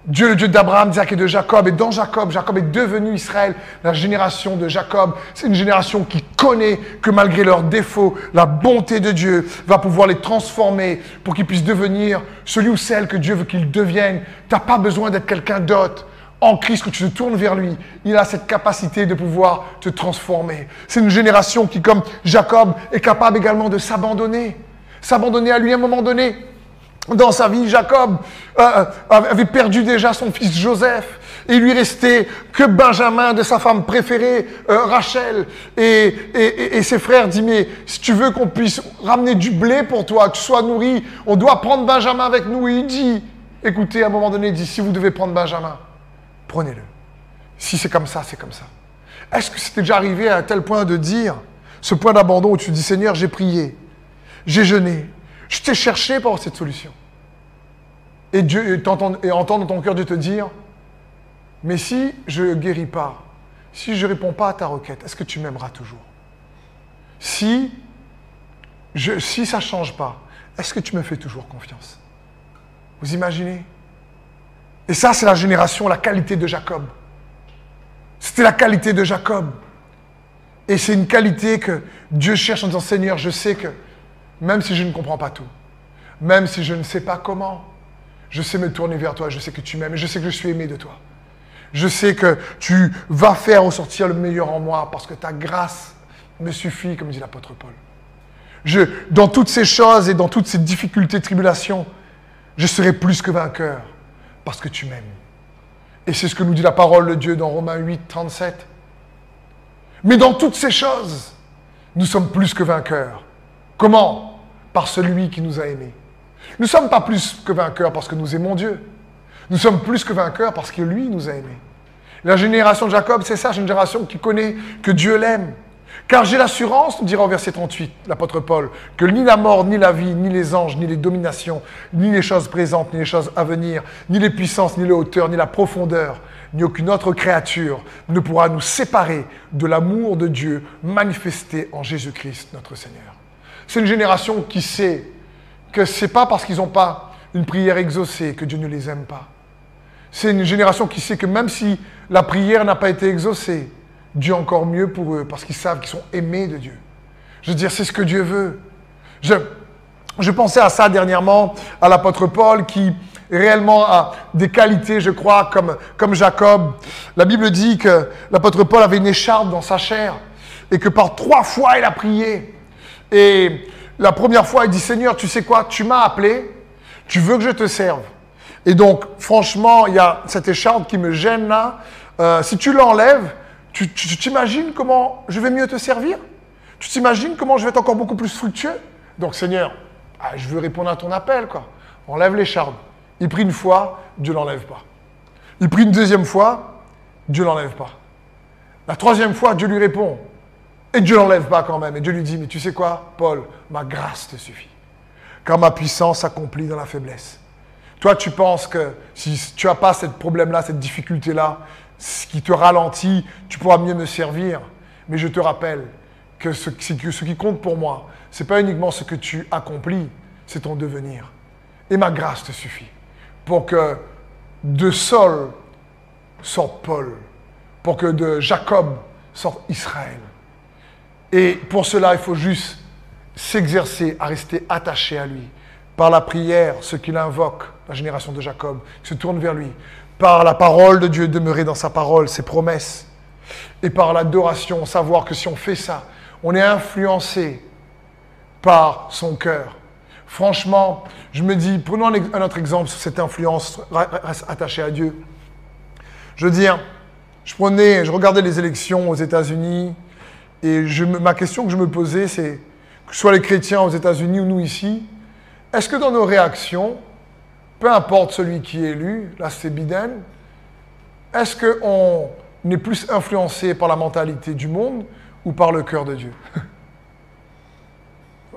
Speaker 1: Dieu, le Dieu d'Abraham, d'Isaac et de Jacob, et dans Jacob, Jacob est devenu Israël, la génération de Jacob. C'est une génération qui connaît que malgré leurs défauts, la bonté de Dieu va pouvoir les transformer pour qu'ils puissent devenir celui ou celle que Dieu veut qu'ils deviennent. Tu n'as pas besoin d'être quelqu'un d'autre. En Christ, que tu te tournes vers lui, il a cette capacité de pouvoir te transformer. C'est une génération qui, comme Jacob, est capable également de s'abandonner. S'abandonner à lui à un moment donné dans sa vie, Jacob euh, euh, avait perdu déjà son fils Joseph. Et il lui restait que Benjamin de sa femme préférée, euh, Rachel. Et, et, ses frères disent, mais si tu veux qu'on puisse ramener du blé pour toi, que tu sois nourri, on doit prendre Benjamin avec nous. Et il dit, écoutez, à un moment donné, il dit, si vous devez prendre Benjamin, prenez-le. Si c'est comme ça, c'est comme ça. Est-ce que c'était déjà arrivé à un tel point de dire, ce point d'abandon où tu dis, Seigneur, j'ai prié, j'ai jeûné, je t'ai cherché pour cette solution. Et Dieu entend, et entend dans ton cœur de te dire, mais si je ne guéris pas, si je ne réponds pas à ta requête, est-ce que tu m'aimeras toujours? Si, si ça ne change pas, est-ce que tu me fais toujours confiance? Vous imaginez? Et ça, c'est la génération, la qualité de Jacob. C'était la qualité de Jacob. Et c'est une qualité que Dieu cherche en disant, Seigneur, je sais que même si je ne comprends pas tout, même si je ne sais pas comment, je sais me tourner vers toi, je sais que tu m'aimes je sais que je suis aimé de toi. Je sais que tu vas faire ressortir le meilleur en moi parce que ta grâce me suffit, comme dit l'apôtre Paul. Je, dans toutes ces choses et dans toutes ces difficultés, tribulations, je serai plus que vainqueur parce que tu m'aimes. Et c'est ce que nous dit la parole de Dieu dans Romains 8, 37. Mais dans toutes ces choses, nous sommes plus que vainqueurs. Comment? Par celui qui nous a aimés. Nous ne sommes pas plus que vainqueurs parce que nous aimons Dieu. Nous sommes plus que vainqueurs parce que lui nous a aimés. La génération de Jacob, c'est ça, une génération qui connaît que Dieu l'aime. Car j'ai l'assurance, nous dira au verset 38 l'apôtre Paul, que ni la mort, ni la vie, ni les anges, ni les dominations, ni les choses présentes, ni les choses à venir, ni les puissances, ni les hauteurs, ni la profondeur, ni aucune autre créature ne pourra nous séparer de l'amour de Dieu manifesté en Jésus-Christ notre Seigneur. C'est une génération qui sait que ce n'est pas parce qu'ils n'ont pas une prière exaucée que Dieu ne les aime pas. C'est une génération qui sait que même si la prière n'a pas été exaucée, Dieu encore mieux pour eux parce qu'ils savent qu'ils sont aimés de Dieu. Je veux dire, c'est ce que Dieu veut. Je, je pensais à ça dernièrement, à l'apôtre Paul qui réellement a des qualités, je crois, comme, comme Jacob. La Bible dit que l'apôtre Paul avait une écharpe dans sa chair et que par trois fois il a prié. Et la première fois, il dit, Seigneur, tu sais quoi, tu m'as appelé, tu veux que je te serve. Et donc, franchement, il y a cette écharpe qui me gêne là. Euh, si tu l'enlèves, tu t'imagines comment je vais mieux te servir? Tu t'imagines comment je vais être encore beaucoup plus fructueux? Donc, Seigneur, ah, je veux répondre à ton appel, quoi. Enlève l'écharpe. Il prie une fois, Dieu l'enlève pas. Il prie une deuxième fois, Dieu l'enlève pas. La troisième fois, Dieu lui répond, et Dieu l'enlève pas quand même. Et Dieu lui dit, mais tu sais quoi, Paul, ma grâce te suffit. Car ma puissance s'accomplit dans la faiblesse. Toi, tu penses que si tu n'as pas ce problème-là, cette difficulté-là, ce qui te ralentit, tu pourras mieux me servir. Mais je te rappelle que ce, que ce qui compte pour moi, ce n'est pas uniquement ce que tu accomplis, c'est ton devenir. Et ma grâce te suffit. Pour que de Saul sorte Paul. Pour que de Jacob sorte Israël. Et pour cela, il faut juste s'exercer à rester attaché à lui. Par la prière, ce qu'il invoque, la génération de Jacob, se tourne vers lui. Par la parole de Dieu, demeurer dans sa parole, ses promesses. Et par l'adoration, savoir que si on fait ça, on est influencé par son cœur. Franchement, je me dis, prenons un, autre exemple sur cette influence attachée à Dieu. Je veux dire, je prenais, je regardais les élections aux États-Unis et ma question que je me posais, c'est que ce soit les chrétiens aux États-Unis ou nous ici, est-ce que dans nos réactions, peu importe celui qui est élu, là c'est Biden, est-ce qu'on est plus influencé par la mentalité du monde ou par le cœur de Dieu?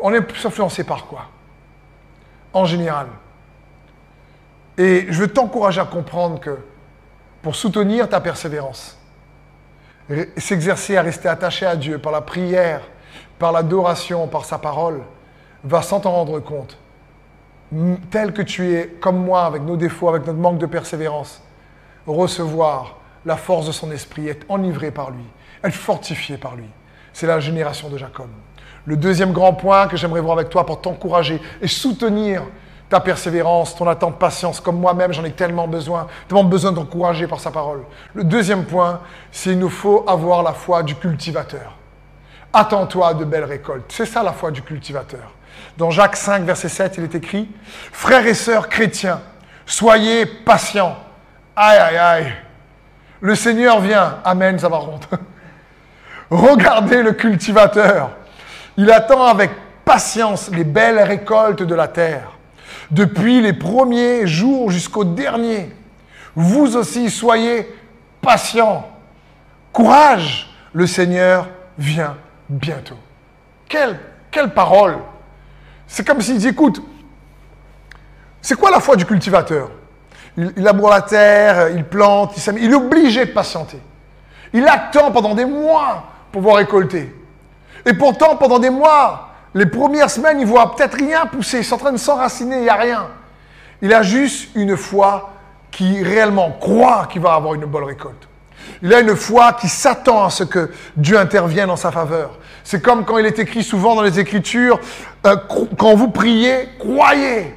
Speaker 1: On est plus influencé par quoi? En général. Et je veux t'encourager à comprendre que pour soutenir ta persévérance, s'exercer à rester attaché à Dieu par la prière, par l'adoration, par sa parole, va sans t'en rendre compte, tel que tu es, comme moi, avec nos défauts, avec notre manque de persévérance, recevoir la force de son esprit, être enivré par lui, être fortifié par lui. C'est la génération de Jacob. Le deuxième grand point que j'aimerais voir avec toi pour t'encourager et soutenir ta persévérance, ton attente, patience, comme moi-même, j'en ai tellement besoin, tellement besoin d'encourager par sa parole. Le deuxième point, c'est qu'il nous faut avoir la foi du cultivateur. Attends-toi de belles récoltes. C'est ça la foi du cultivateur. Dans Jacques 5, verset 7, il est écrit Frères et sœurs chrétiens, soyez patients. Aïe, aïe, aïe. Le Seigneur vient. Amen, ça. Regardez le cultivateur. Il attend avec patience les belles récoltes de la terre. Depuis les premiers jours jusqu'au dernier, vous aussi soyez patients. Courage, le Seigneur vient bientôt. Quelle, quelle parole C'est comme s'il dit, écoute, c'est quoi la foi du cultivateur? Il, il la terre, il plante, il, il est obligé de patienter. Il attend pendant des mois pour pouvoir récolter. Et pourtant, pendant des mois, les premières semaines, il voit peut-être rien pousser, il est en train de s'enraciner, il n'y a rien. Il a juste une foi qui réellement croit qu'il va avoir une bonne récolte. Il a une foi qui s'attend à ce que Dieu intervienne en sa faveur. C'est comme quand il est écrit souvent dans les Écritures, euh, quand vous priez, croyez.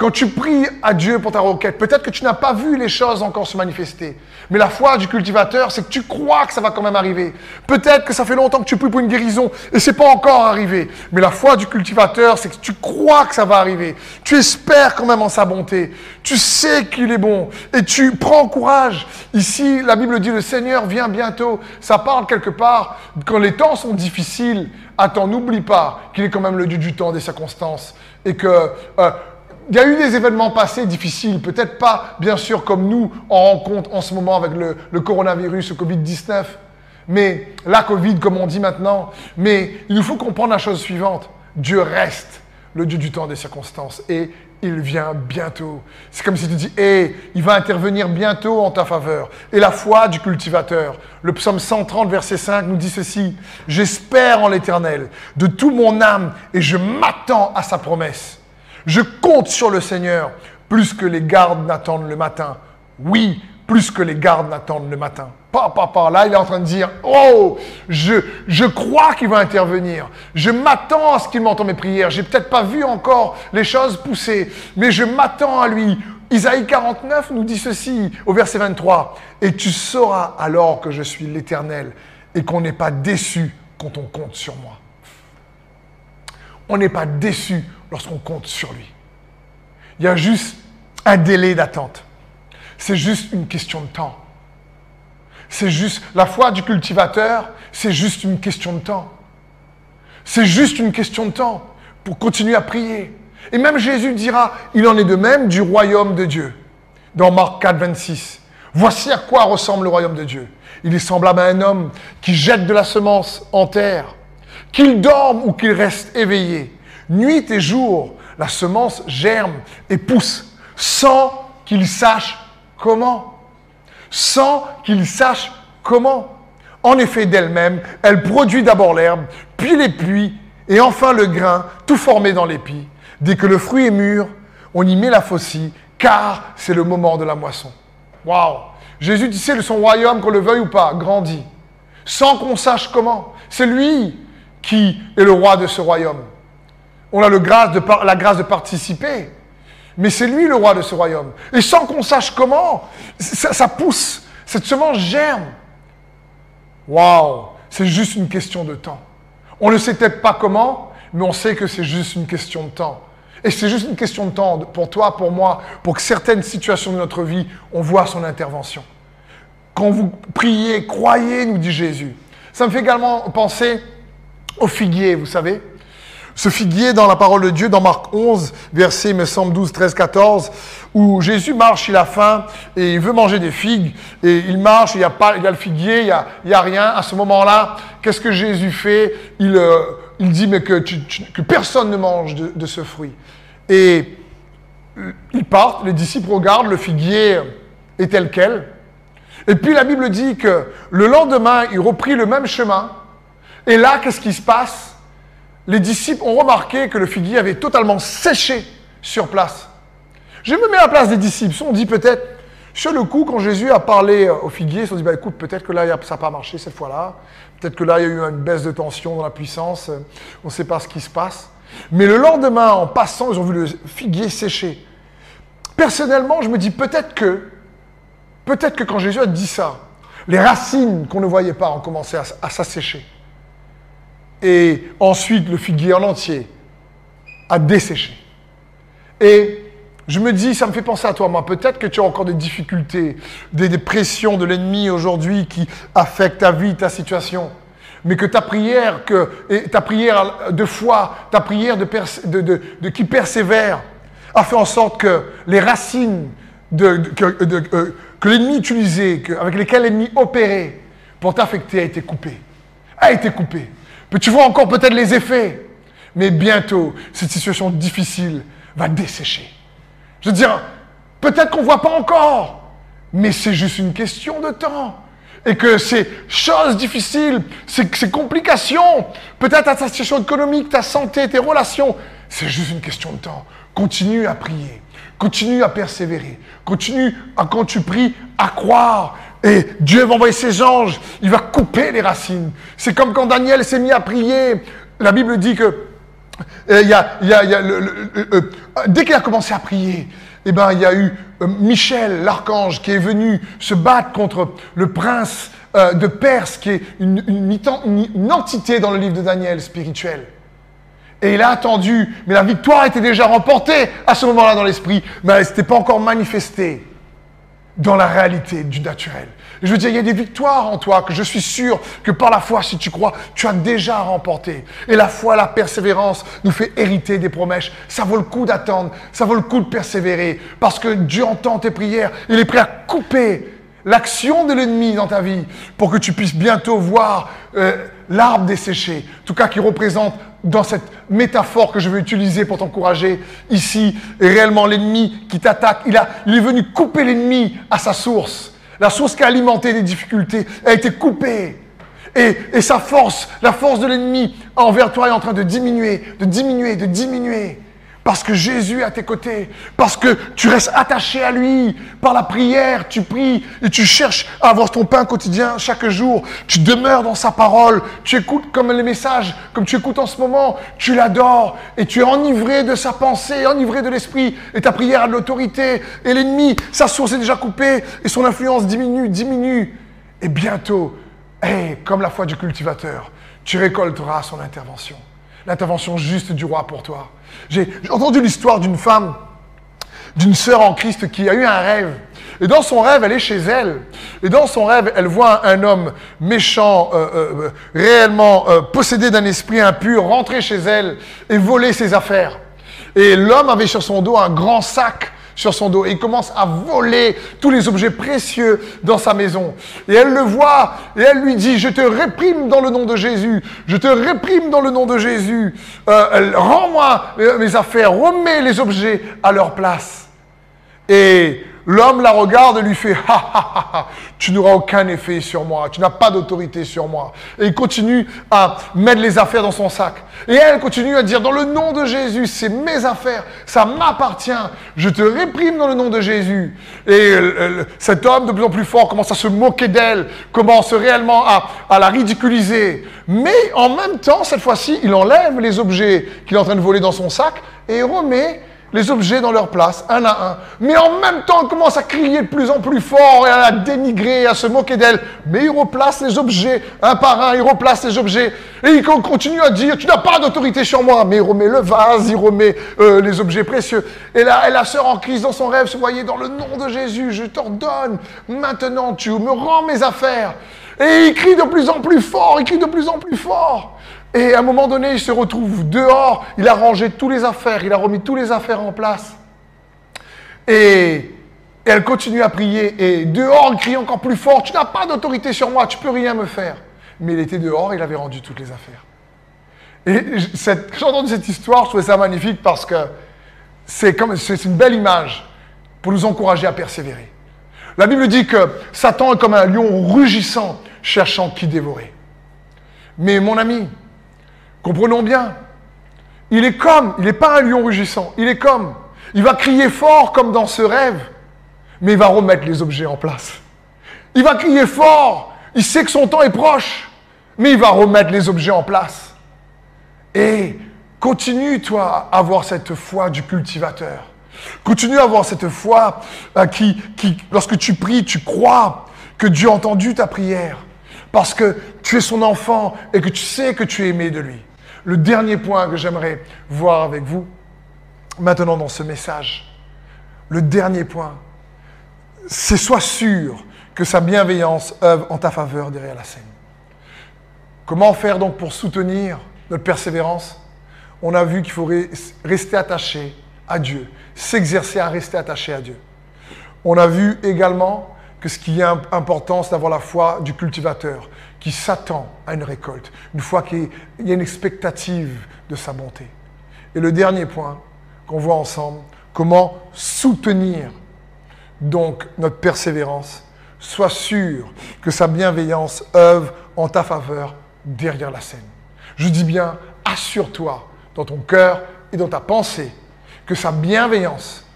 Speaker 1: Quand tu pries à Dieu pour ta requête, peut-être que tu n'as pas vu les choses encore se manifester. Mais la foi du cultivateur, c'est que tu crois que ça va quand même arriver. Peut-être que ça fait longtemps que tu pries pour une guérison et c'est pas encore arrivé. Mais la foi du cultivateur, c'est que tu crois que ça va arriver. Tu espères quand même en sa bonté. Tu sais qu'il est bon et tu prends courage. Ici, la Bible dit le Seigneur vient bientôt. Ça parle quelque part quand les temps sont difficiles. Attends, n'oublie pas qu'il est quand même le Dieu du temps, des circonstances et que euh, il y a eu des événements passés difficiles, peut-être pas, bien sûr, comme nous en rencontre en ce moment avec le, coronavirus, le Covid-19, mais la Covid, comme on dit maintenant. Mais il nous faut comprendre la chose suivante. Dieu reste le Dieu du temps des circonstances et il vient bientôt. C'est comme si tu dis, hé, il va intervenir bientôt en ta faveur. Et la foi du cultivateur. Le psaume 130, verset 5 nous dit ceci, j'espère en l'éternel de tout mon âme et je m'attends à sa promesse. Je compte sur le Seigneur plus que les gardes n'attendent le matin. Oui, plus que les gardes n'attendent le matin. Pas, pas. Là, il est en train de dire, oh, je, je crois qu'il va intervenir. Je m'attends à ce qu'il m'entende mes prières. J'ai peut-être pas vu encore les choses pousser, mais je m'attends à lui. Isaïe 49 nous dit ceci au verset 23. Et tu sauras alors que je suis l'Éternel et qu'on n'est pas déçu quand on compte sur moi. On n'est pas déçu lorsqu'on compte sur lui. Il y a juste un délai d'attente. C'est juste une question de temps. C'est juste la foi du cultivateur, c'est juste une question de temps. C'est juste une question de temps pour continuer à prier. Et même Jésus dira, il en est de même du royaume de Dieu. Dans Marc 4, 26. Voici à quoi ressemble le royaume de Dieu. Il est semblable à un homme qui jette de la semence en terre, qu'il dorme ou qu'il reste éveillé. Nuit et jour, la semence germe et pousse sans qu'il sache comment. Sans qu'il sache comment. En effet, d'elle-même, elle produit d'abord l'herbe, puis les pluies, et enfin le grain, tout formé dans l'épi. Dès que le fruit est mûr, on y met la faucille, car c'est le moment de la moisson. Waouh Jésus dit, c'est son royaume, qu'on le veuille ou pas, grandit. Sans qu'on sache comment. C'est lui qui est le roi de ce royaume. On a la grâce de participer. Mais c'est lui le roi de ce royaume. Et sans qu'on sache comment, ça, pousse. Cette semence germe. Waouh C'est juste une question de temps. On ne sait peut-être pas comment, mais on sait que c'est juste une question de temps. Et c'est juste une question de temps, pour toi, pour moi, pour que certaines situations de notre vie, on voit son intervention. Quand vous priez, croyez, nous dit Jésus. Ça me fait également penser au figuier, vous savez. Ce figuier dans la parole de Dieu, dans Marc 11, verset, me semble, 12, 13, 14, où Jésus marche, il a faim et il veut manger des figues. Et il marche, il y a, pas, il le figuier, il n'y a, y a rien. À ce moment-là, qu'est-ce que Jésus fait? Il, euh, il dit mais que, personne ne mange de, de ce fruit. Et euh, ils partent, les disciples regardent, le figuier est tel quel. Et puis la Bible dit que le lendemain, il reprit le même chemin. Et là, qu'est-ce qui se passe? Les disciples ont remarqué que le figuier avait totalement séché sur place. Je me mets à la place des disciples. On dit peut-être, sur le coup, quand Jésus a parlé au figuier, ils se dit, bah, écoute, peut-être que là, ça n'a pas marché cette fois-là. Peut-être que là, il y a eu une baisse de tension dans la puissance. On ne sait pas ce qui se passe. Mais le lendemain, en passant, ils ont vu le figuier sécher. Personnellement, je me dis peut-être que Peut-être que quand Jésus a dit ça, les racines qu'on ne voyait pas ont commencé à, s'assécher. Et ensuite, le figuier en entier a desséché. Et je me dis, ça me fait penser à toi, moi. Peut-être que tu as encore des difficultés, des, pressions de l'ennemi aujourd'hui qui affectent ta vie, ta situation. Mais que ta prière, que, ta prière de foi, ta prière de, qui persévère, a fait en sorte que les racines que l'ennemi utilisait, avec lesquels l'ennemi opérait pour t'affecter a été coupé. A été tu vois encore peut-être les effets, mais bientôt, cette situation difficile va dessécher. Je veux dire, peut-être qu'on ne voit pas encore, mais c'est juste une question de temps. Et que ces choses difficiles, ces, ces complications, peut-être à ta situation économique, ta santé, tes relations, c'est juste une question de temps. Continue à prier. Continue à persévérer. Continue, à, quand tu pries, à croire. Et Dieu va envoyer ses anges. Il va couper les racines. C'est comme quand Daniel s'est mis à prier. La Bible dit que dès qu'il a commencé à prier, eh ben, il y a eu euh, Michel, l'archange, qui est venu se battre contre le prince euh, de Perse, qui est une, une entité dans le livre de Daniel spirituel. Et il a attendu, mais la victoire était déjà remportée à ce moment-là dans l'esprit, mais elle n'était pas encore manifestée dans la réalité du naturel. je veux dire, il y a des victoires en toi que je suis sûr que par la foi, si tu crois, tu as déjà remporté. Et la foi, la persévérance nous fait hériter des promesses. Ça vaut le coup d'attendre, ça vaut le coup de persévérer, parce que Dieu entend tes prières, il est prêt à couper l'action de l'ennemi dans ta vie pour que tu puisses bientôt voir euh, l'arbre desséché, en tout cas qui représente dans cette métaphore que je vais utiliser pour t'encourager ici, réellement l'ennemi qui t'attaque, il, il est venu couper l'ennemi à sa source. La source qui a alimenté des difficultés a été coupée. Et, et sa force, la force de l'ennemi envers toi est en train de diminuer, de diminuer, de diminuer. Parce que Jésus est à tes côtés. Parce que tu restes attaché à lui. Par la prière, tu pries et tu cherches à avoir ton pain quotidien chaque jour. Tu demeures dans sa parole. Tu écoutes comme les messages, comme tu écoutes en ce moment. Tu l'adores et tu es enivré de sa pensée, enivré de l'esprit. Et ta prière a de l'autorité. Et l'ennemi, sa source est déjà coupée et son influence diminue, diminue. Et bientôt, comme la foi du cultivateur, tu récolteras son intervention. L'intervention juste du roi pour toi. J'ai entendu l'histoire d'une femme, d'une sœur en Christ qui a eu un rêve. Et dans son rêve, elle est chez elle. Et dans son rêve, elle voit un homme méchant, euh, euh, réellement euh, possédé d'un esprit impur, rentrer chez elle et voler ses affaires. Et l'homme avait sur son dos un grand sac sur son dos et il commence à voler tous les objets précieux dans sa maison. Et elle le voit et elle lui dit, je te réprime dans le nom de Jésus, je te réprime dans le nom de Jésus, euh, rends-moi mes affaires, remets les objets à leur place. Et L'homme la regarde et lui fait ha, ha, ha, tu n'auras aucun effet sur moi, tu n'as pas d'autorité sur moi. Et il continue à mettre les affaires dans son sac. Et elle continue à dire dans le nom de Jésus, c'est mes affaires, ça m'appartient, je te réprime dans le nom de Jésus. Et cet homme, de plus en plus fort, commence à se moquer d'elle, commence réellement à, à la ridiculiser. Mais en même temps, cette fois-ci, il enlève les objets qu'il est en train de voler dans son sac et remet les objets dans leur place, un à un. Mais en même temps, elle commence à crier de plus en plus fort et à la dénigrer, à se moquer d'elle. Mais il replace les objets, un par un, il replace les objets. Et il continue à dire, tu n'as pas d'autorité sur moi. Mais il remet le vase, il remet euh, les objets précieux. Et là, et la sœur en crise dans son rêve se voyait dans le nom de Jésus, je t'ordonne, maintenant tu me rends mes affaires. Et il crie de plus en plus fort, il crie de plus en plus fort. Et à un moment donné, il se retrouve dehors, il a rangé tous les affaires, il a remis tous les affaires en place. Et, elle continue à prier, et dehors, il crie encore plus fort, tu n'as pas d'autorité sur moi, tu peux rien me faire. Mais il était dehors, il avait rendu toutes les affaires. Et j'ai entendu cette histoire, je trouvais ça magnifique parce que c'est une belle image pour nous encourager à persévérer. La Bible dit que Satan est comme un lion rugissant, cherchant qui dévorer. Mais mon ami, Comprenons bien. Il est comme, il n'est pas un lion rugissant, il est comme. Il va crier fort comme dans ce rêve, mais il va remettre les objets en place. Il va crier fort, il sait que son temps est proche, mais il va remettre les objets en place. Et continue, toi, à avoir cette foi du cultivateur. Continue à avoir cette foi euh, qui, qui, lorsque tu pries, tu crois que Dieu a entendu ta prière, parce que tu es son enfant et que tu sais que tu es aimé de lui le dernier point que j'aimerais voir avec vous maintenant dans ce message. Le dernier point, c'est sois sûr que sa bienveillance œuvre en ta faveur derrière la scène. Comment faire donc pour soutenir notre persévérance? On a vu qu'il faut rester attaché à Dieu, s'exercer à rester attaché à Dieu. On a vu également que ce qui est important, c'est d'avoir la foi du cultivateur qui s'attend à une récolte, une fois qu'il y a une expectative de sa bonté. Et le dernier point qu'on voit ensemble, comment soutenir donc notre persévérance. Sois sûr que sa bienveillance œuvre en ta faveur derrière la scène. Je dis bien, assure-toi dans ton cœur et dans ta pensée que sa bienveillance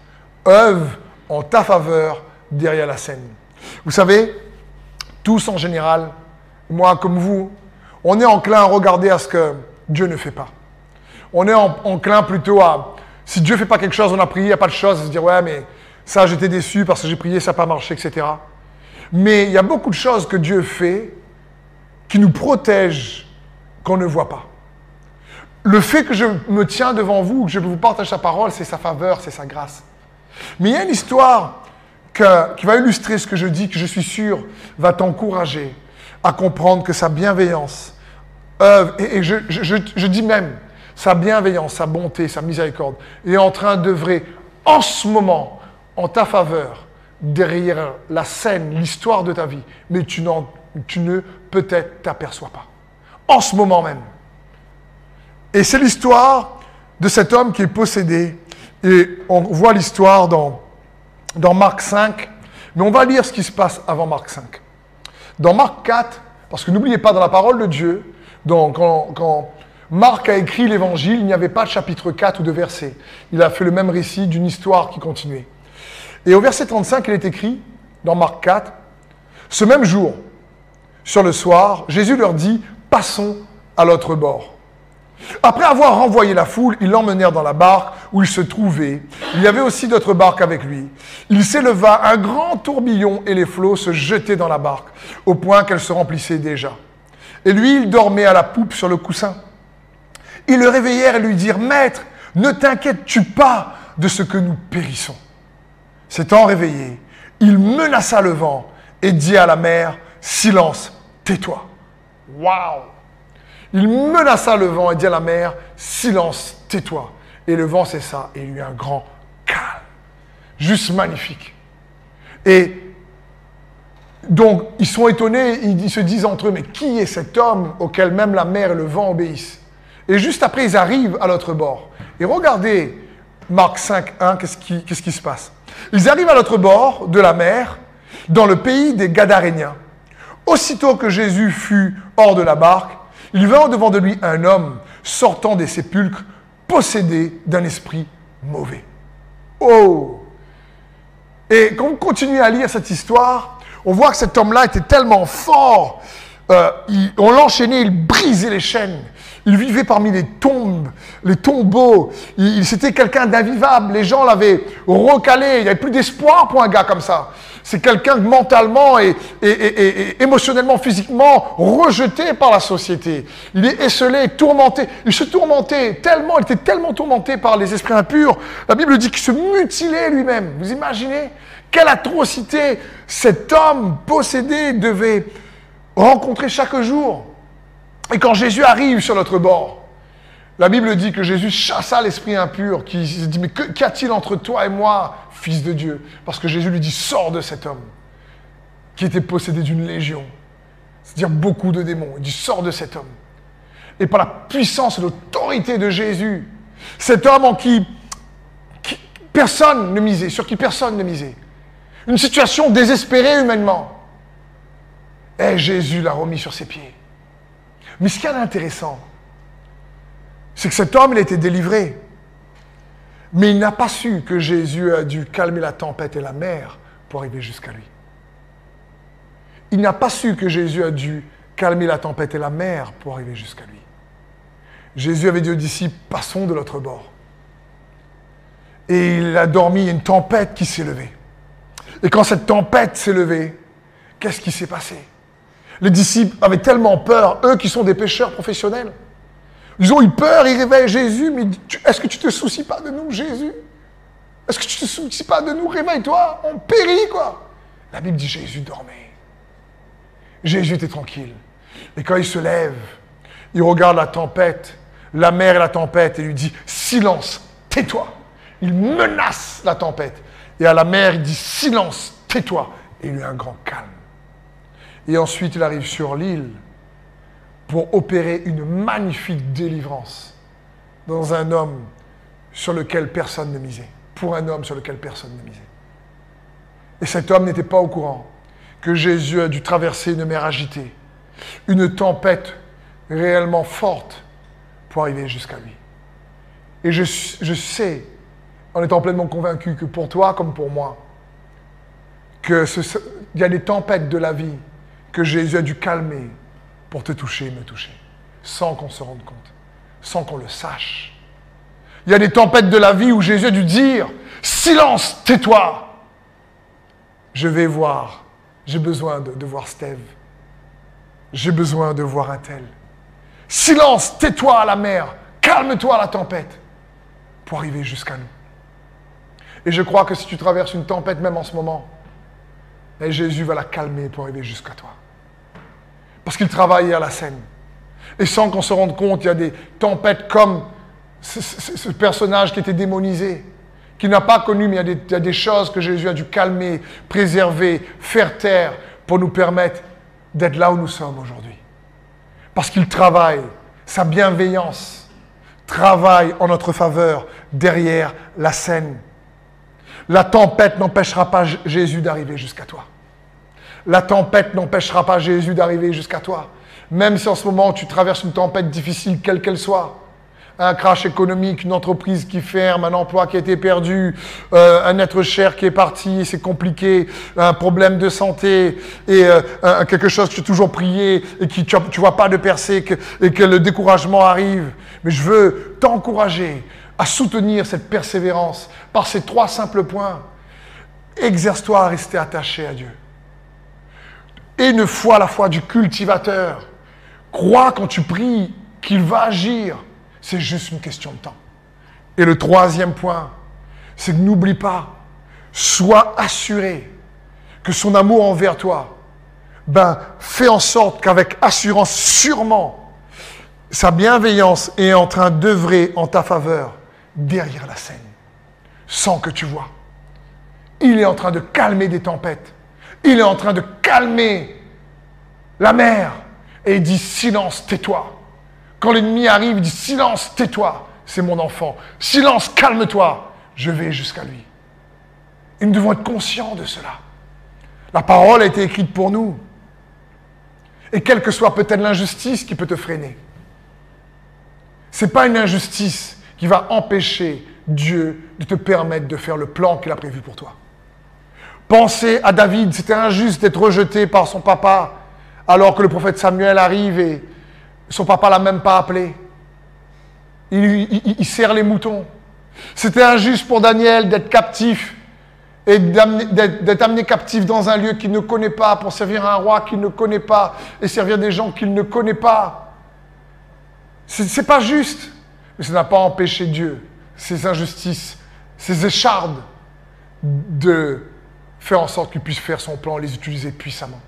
Speaker 1: œuvre en ta faveur derrière la scène. Vous savez, tous en général, moi comme vous, on est enclin à regarder à ce que Dieu ne fait pas. On est enclin plutôt à, si Dieu ne fait pas quelque chose, on a prié, il n'y a pas de chose, se dire, ouais, mais ça, j'étais déçu parce que j'ai prié, ça n'a pas marché, etc. Mais il y a beaucoup de choses que Dieu fait qui nous protègent qu'on ne voit pas. Le fait que je me tiens devant vous, que je vous partage sa parole, c'est sa faveur, c'est sa grâce. Mais il y a une histoire qui va illustrer ce que je dis, que je suis sûr va t'encourager à comprendre que sa bienveillance œuvre, et, je, dis même, sa bienveillance, sa bonté, sa miséricorde est en train d'œuvrer en ce moment en ta faveur derrière la scène, l'histoire de ta vie, mais tu, tu ne peut-être t'aperçois pas. En ce moment même. Et c'est l'histoire de cet homme qui est possédé. Et on voit l'histoire dans, dans Marc 5, mais on va lire ce qui se passe avant Marc 5. Dans Marc 4, parce que n'oubliez pas, dans la parole de Dieu, donc quand, Marc a écrit l'évangile, il n'y avait pas de chapitre 4 ou de verset. Il a fait le même récit d'une histoire qui continuait. Et au verset 35, il est écrit, dans Marc 4, Ce même jour, sur le soir, Jésus leur dit, Passons à l'autre bord. Après avoir renvoyé la foule, ils l'emmenèrent dans la barque où il se trouvait. Il y avait aussi d'autres barques avec lui. Il s'éleva un grand tourbillon et les flots se jetaient dans la barque, au point qu'elle se remplissait déjà. Et lui, il dormait à la poupe sur le coussin. Ils le réveillèrent et lui dirent, Maître, ne t'inquiètes-tu pas de ce que nous périssons S'étant réveillé, il menaça le vent et dit à la mer, Silence, tais-toi. Waouh il menaça le vent et dit à la mer, silence, tais-toi. Et le vent cessa et il y eut un grand calme. Juste magnifique. Et donc, ils sont étonnés, ils se disent entre eux, mais qui est cet homme auquel même la mer et le vent obéissent? Et juste après, ils arrivent à l'autre bord. Et regardez Marc 5, 1, qu'est-ce qui, qui se passe? Ils arrivent à l'autre bord de la mer, dans le pays des Gadaréniens. Aussitôt que Jésus fut hors de la barque, il vint devant de lui un homme sortant des sépulcres, possédé d'un esprit mauvais. Oh Et quand on continue à lire cette histoire, on voit que cet homme-là était tellement fort. Euh, on l'enchaînait, il brisait les chaînes. Il vivait parmi les tombes, les tombeaux. Il, c'était quelqu'un d'invivable. Les gens l'avaient recalé. Il n'y avait plus d'espoir pour un gars comme ça. C'est quelqu'un mentalement et, émotionnellement, physiquement rejeté par la société. Il est esselé, tourmenté. Il se tourmentait tellement, il était tellement tourmenté par les esprits impurs. La Bible dit qu'il se mutilait lui-même. Vous imaginez quelle atrocité cet homme possédé devait rencontrer chaque jour. Et quand Jésus arrive sur notre bord, la Bible dit que Jésus chassa l'esprit impur, qui se dit, mais qu'y a-t-il entre toi et moi, fils de Dieu? Parce que Jésus lui dit, sors de cet homme, qui était possédé d'une légion, c'est-à-dire beaucoup de démons. Il dit, sors de cet homme. Et par la puissance et l'autorité de Jésus, cet homme en qui, personne ne misait, sur qui personne ne misait, une situation désespérée humainement. Et Jésus l'a remis sur ses pieds. Mais ce qui est intéressant, c'est que cet homme, il a été délivré. Mais il n'a pas su que Jésus a dû calmer la tempête et la mer pour arriver jusqu'à lui. Il n'a pas su que Jésus a dû calmer la tempête et la mer pour arriver jusqu'à lui. Jésus avait dit aux disciples, passons de l'autre bord. Et il a dormi, il y a une tempête qui s'est levée. Et quand cette tempête s'est levée, qu'est-ce qui s'est passé? Les disciples avaient tellement peur, eux qui sont des pêcheurs professionnels. Ils ont eu peur, ils réveillent Jésus, mais est-ce que tu te soucies pas de nous, Jésus? Est-ce que tu te soucies pas de nous? Réveille-toi, on périt, quoi. La Bible dit Jésus dormait. Jésus était tranquille. Et quand il se lève, il regarde la tempête, la mer et la tempête, et lui dit Silence, tais-toi. Il menace la tempête. Et à la mer, il dit Silence, tais-toi. Et il eut un grand calme. Et ensuite, il arrive sur l'île pour opérer une magnifique délivrance dans un homme sur lequel personne ne misait. Pour un homme sur lequel personne ne misait. Et cet homme n'était pas au courant que Jésus a dû traverser une mer agitée, une tempête réellement forte pour arriver jusqu'à lui. Et je, je sais en étant pleinement convaincu que pour toi comme pour moi, qu'il y a des tempêtes de la vie que Jésus a dû calmer pour te toucher me toucher, sans qu'on se rende compte, sans qu'on le sache. Il y a des tempêtes de la vie où Jésus a dû dire, silence, tais-toi. Je vais voir, j'ai besoin de, voir Steve. J'ai besoin de voir un tel. Silence, tais-toi à la mer, calme-toi à la tempête, pour arriver jusqu'à nous. Et je crois que si tu traverses une tempête même en ce moment, et Jésus va la calmer pour arriver jusqu'à toi. Parce qu'il travaille à la scène. Et sans qu'on se rende compte, il y a des tempêtes comme ce, personnage qui était démonisé, qui n'a pas connu, mais il y, a des, il y, a des, choses que Jésus a dû calmer, préserver, faire taire pour nous permettre d'être là où nous sommes aujourd'hui. Parce qu'il travaille, sa bienveillance travaille en notre faveur derrière la scène. La tempête n'empêchera pas Jésus d'arriver jusqu'à toi. La tempête n'empêchera pas Jésus d'arriver jusqu'à toi. Même si en ce moment tu traverses une tempête difficile, quelle qu'elle soit, un crash économique, une entreprise qui ferme, un emploi qui a été perdu, euh, un être cher qui est parti, c'est compliqué, un problème de santé et euh, quelque chose que tu as toujours prié et qui tu, ne vois pas de percer et que le découragement arrive. Mais je veux t'encourager à soutenir cette persévérance par ces trois simples points. Exerce-toi à rester attaché à Dieu. Et une foi, la foi du cultivateur. Crois quand tu pries qu'il va agir. C'est juste une question de temps. Et le troisième point, c'est que n'oublie pas, sois assuré que son amour envers toi, ben, fais en sorte qu'avec assurance, sûrement, sa bienveillance est en train d'œuvrer en ta faveur derrière la scène, sans que tu vois. Il est en train de calmer des tempêtes. Il est en train de calmer la mer. Et il dit, silence, tais-toi. Quand l'ennemi arrive, il dit, silence, tais-toi. C'est mon enfant. Silence, calme-toi. Je vais jusqu'à lui. Et nous devons être conscients de cela. La parole a été écrite pour nous. Et quelle que soit peut-être l'injustice qui peut te freiner, ce n'est pas une injustice qui va empêcher Dieu de te permettre de faire le plan qu'il a prévu pour toi. Pensez à David, c'était injuste d'être rejeté par son papa alors que le prophète Samuel arrive et son papa l'a même pas appelé. il, sert les moutons. C'était injuste pour Daniel d'être captif et d'être amené captif dans un lieu qu'il ne connaît pas pour servir un roi qu'il ne connaît pas et servir des gens qu'il ne connaît pas. C'est pas juste. Mais ça n'a pas empêché Dieu, ces injustices, ces échardes, de faire en sorte qu'il puisse faire son plan, les utiliser puissamment.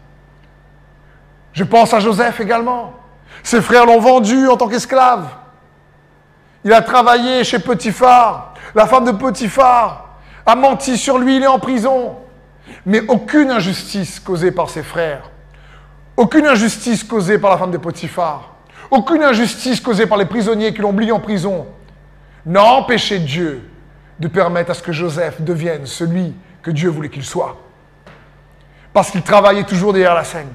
Speaker 1: Je pense à Joseph également. Ses frères l'ont vendu en tant qu'esclave. Il a travaillé chez Potiphar. La femme de Potiphar a menti sur lui, il est en prison. Mais aucune injustice causée par ses frères, aucune injustice causée par la femme de Potiphar, aucune injustice causée par les prisonniers qui l'ont oublié en prison n'a empêché Dieu de permettre à ce que Joseph devienne celui que Dieu voulait qu'il soit. Parce qu'il travaillait toujours derrière la scène.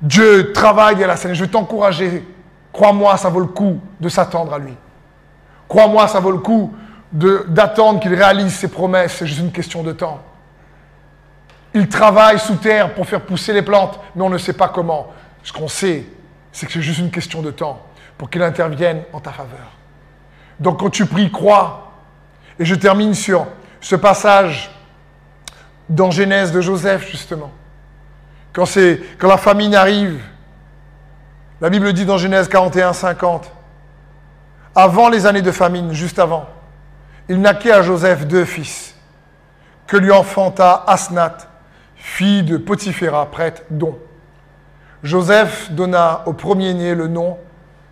Speaker 1: Dieu travaille derrière la scène. Je vais t'encourager. Crois-moi, ça vaut le coup de s'attendre à lui. Crois-moi, ça vaut le coup d'attendre qu'il réalise ses promesses. C'est juste une question de temps. Il travaille sous terre pour faire pousser les plantes, mais on ne sait pas comment. Ce qu'on sait, c'est que c'est juste une question de temps pour qu'il intervienne en ta faveur. Donc quand tu pries, crois. Et je termine sur ce passage dans Genèse de Joseph, justement. Quand, la famine arrive, la Bible dit dans Genèse 41, 50, avant les années de famine, juste avant, il naquit à Joseph deux fils, que lui enfanta Asnath, fille de Potiphéra, prêtre, dont Joseph donna au premier-né le nom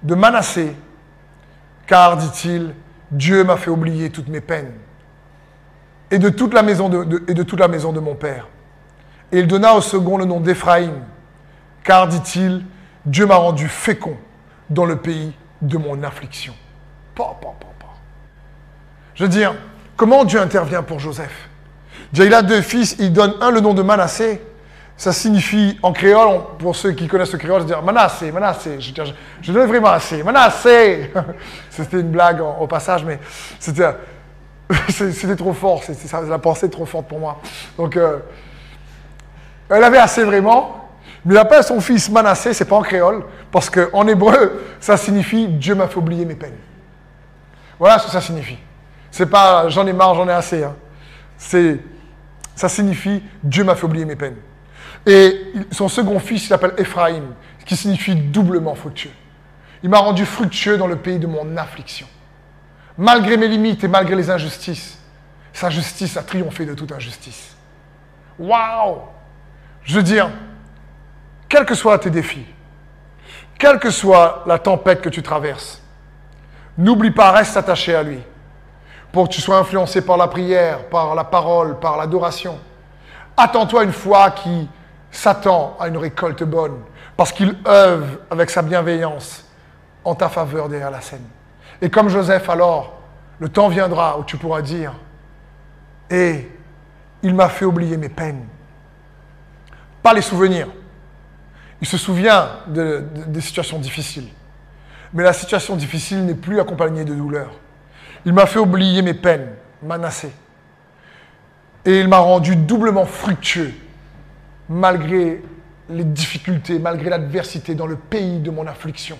Speaker 1: de Manassé, car, dit-il, Dieu m'a fait oublier toutes mes peines et de toute la maison de, et de toute la maison de mon père. Et il donna au second le nom d'Éphraïm, car, dit-il, Dieu m'a rendu fécond dans le pays de mon affliction. Je veux dire, comment Dieu intervient pour Joseph? Il a deux fils, il donne un le nom de Manassé. Ça signifie, en créole, pour ceux qui connaissent le créole, je dire Manassé, Manassé. Je, je, je devrais Manassé, Manassé. C'était une blague au passage, mais c'était C'était trop fort, la pensée est trop forte pour moi. Donc, euh, elle avait assez vraiment, mais il appelle son fils Manassé, c'est pas en créole, parce qu'en hébreu, ça signifie Dieu m'a fait oublier mes peines. Voilà ce que ça signifie. C'est pas j'en ai marre, j'en ai assez. Hein. C'est, ça signifie Dieu m'a fait oublier mes peines. Et son second fils, il s'appelle Ephraim, qui signifie doublement fructueux. Il m'a rendu fructueux dans le pays de mon affliction malgré mes limites et malgré les injustices, sa justice a triomphé de toute injustice. Waouh Je veux dire, quels que soient tes défis, quelle que soit la tempête que tu traverses, n'oublie pas, reste attaché à lui, pour que tu sois influencé par la prière, par la parole, par l'adoration. Attends-toi une foi qui s'attend à une récolte bonne, parce qu'il œuvre avec sa bienveillance en ta faveur derrière la scène. Et comme Joseph, alors, le temps viendra où tu pourras dire, et il m'a fait oublier mes peines. Pas les souvenirs. Il se souvient des situations difficiles. Mais la situation difficile n'est plus accompagnée de douleur. Il m'a fait oublier mes peines, Manassé. Et il m'a rendu doublement fructueux, malgré les difficultés, malgré l'adversité dans le pays de mon affliction.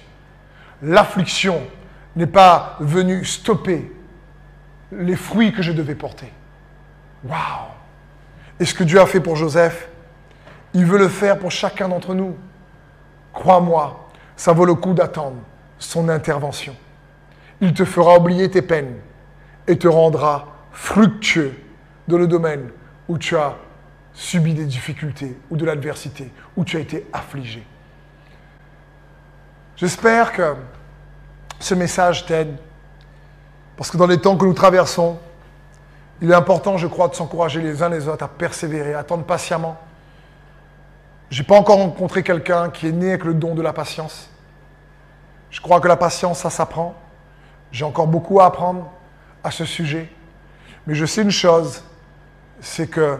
Speaker 1: L'affliction n'est pas venu stopper les fruits que je devais porter. Waouh Et ce que Dieu a fait pour Joseph, il veut le faire pour chacun d'entre nous. Crois-moi, ça vaut le coup d'attendre son intervention. Il te fera oublier tes peines et te rendra fructueux dans le domaine où tu as subi des difficultés ou de l'adversité, où tu as été affligé. J'espère que ce message t'aide. Parce que dans les temps que nous traversons, il est important, je crois, de s'encourager les uns les autres à persévérer, à attendre patiemment. Je n'ai pas encore rencontré quelqu'un qui est né avec le don de la patience. Je crois que la patience, ça s'apprend. J'ai encore beaucoup à apprendre à ce sujet. Mais je sais une chose, c'est que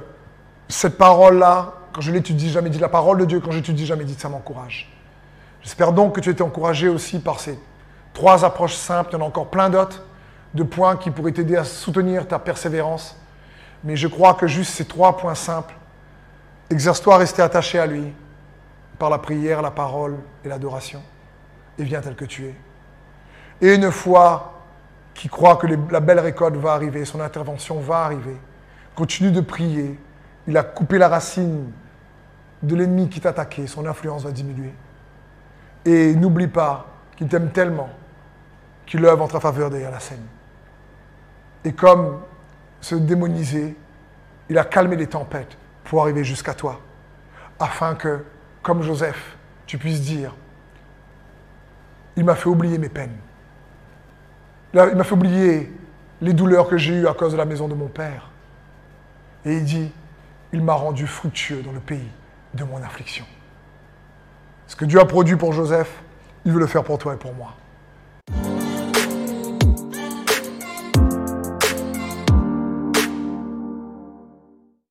Speaker 1: cette parole-là, quand je l'étudie, jamais dit la parole de Dieu, quand j'étudie, jamais dit, ça m'encourage. J'espère donc que tu été encouragé aussi par ces Trois approches simples, il y en a encore plein d'autres, de points qui pourraient t'aider à soutenir ta persévérance. Mais je crois que juste ces trois points simples, exerce-toi à rester attaché à lui par la prière, la parole et l'adoration, et viens tel que tu es. Et une foi qui croit que la belle récolte va arriver, son intervention va arriver. Continue de prier. Il a coupé la racine de l'ennemi qui t'attaquait, son influence va diminuer. Et n'oublie pas qu'il t'aime tellement qu'il œuvre en ta faveur derrière la scène. Et comme ce démonisé, il a calmé les tempêtes pour arriver jusqu'à toi, afin que, comme Joseph, tu puisses dire, il m'a fait oublier mes peines. Il m'a fait oublier les douleurs que j'ai eues à cause de la maison de mon père. Et il dit, il m'a rendu fructueux dans le pays de mon affliction. Ce que Dieu a produit pour Joseph, il veut le faire pour toi et pour moi.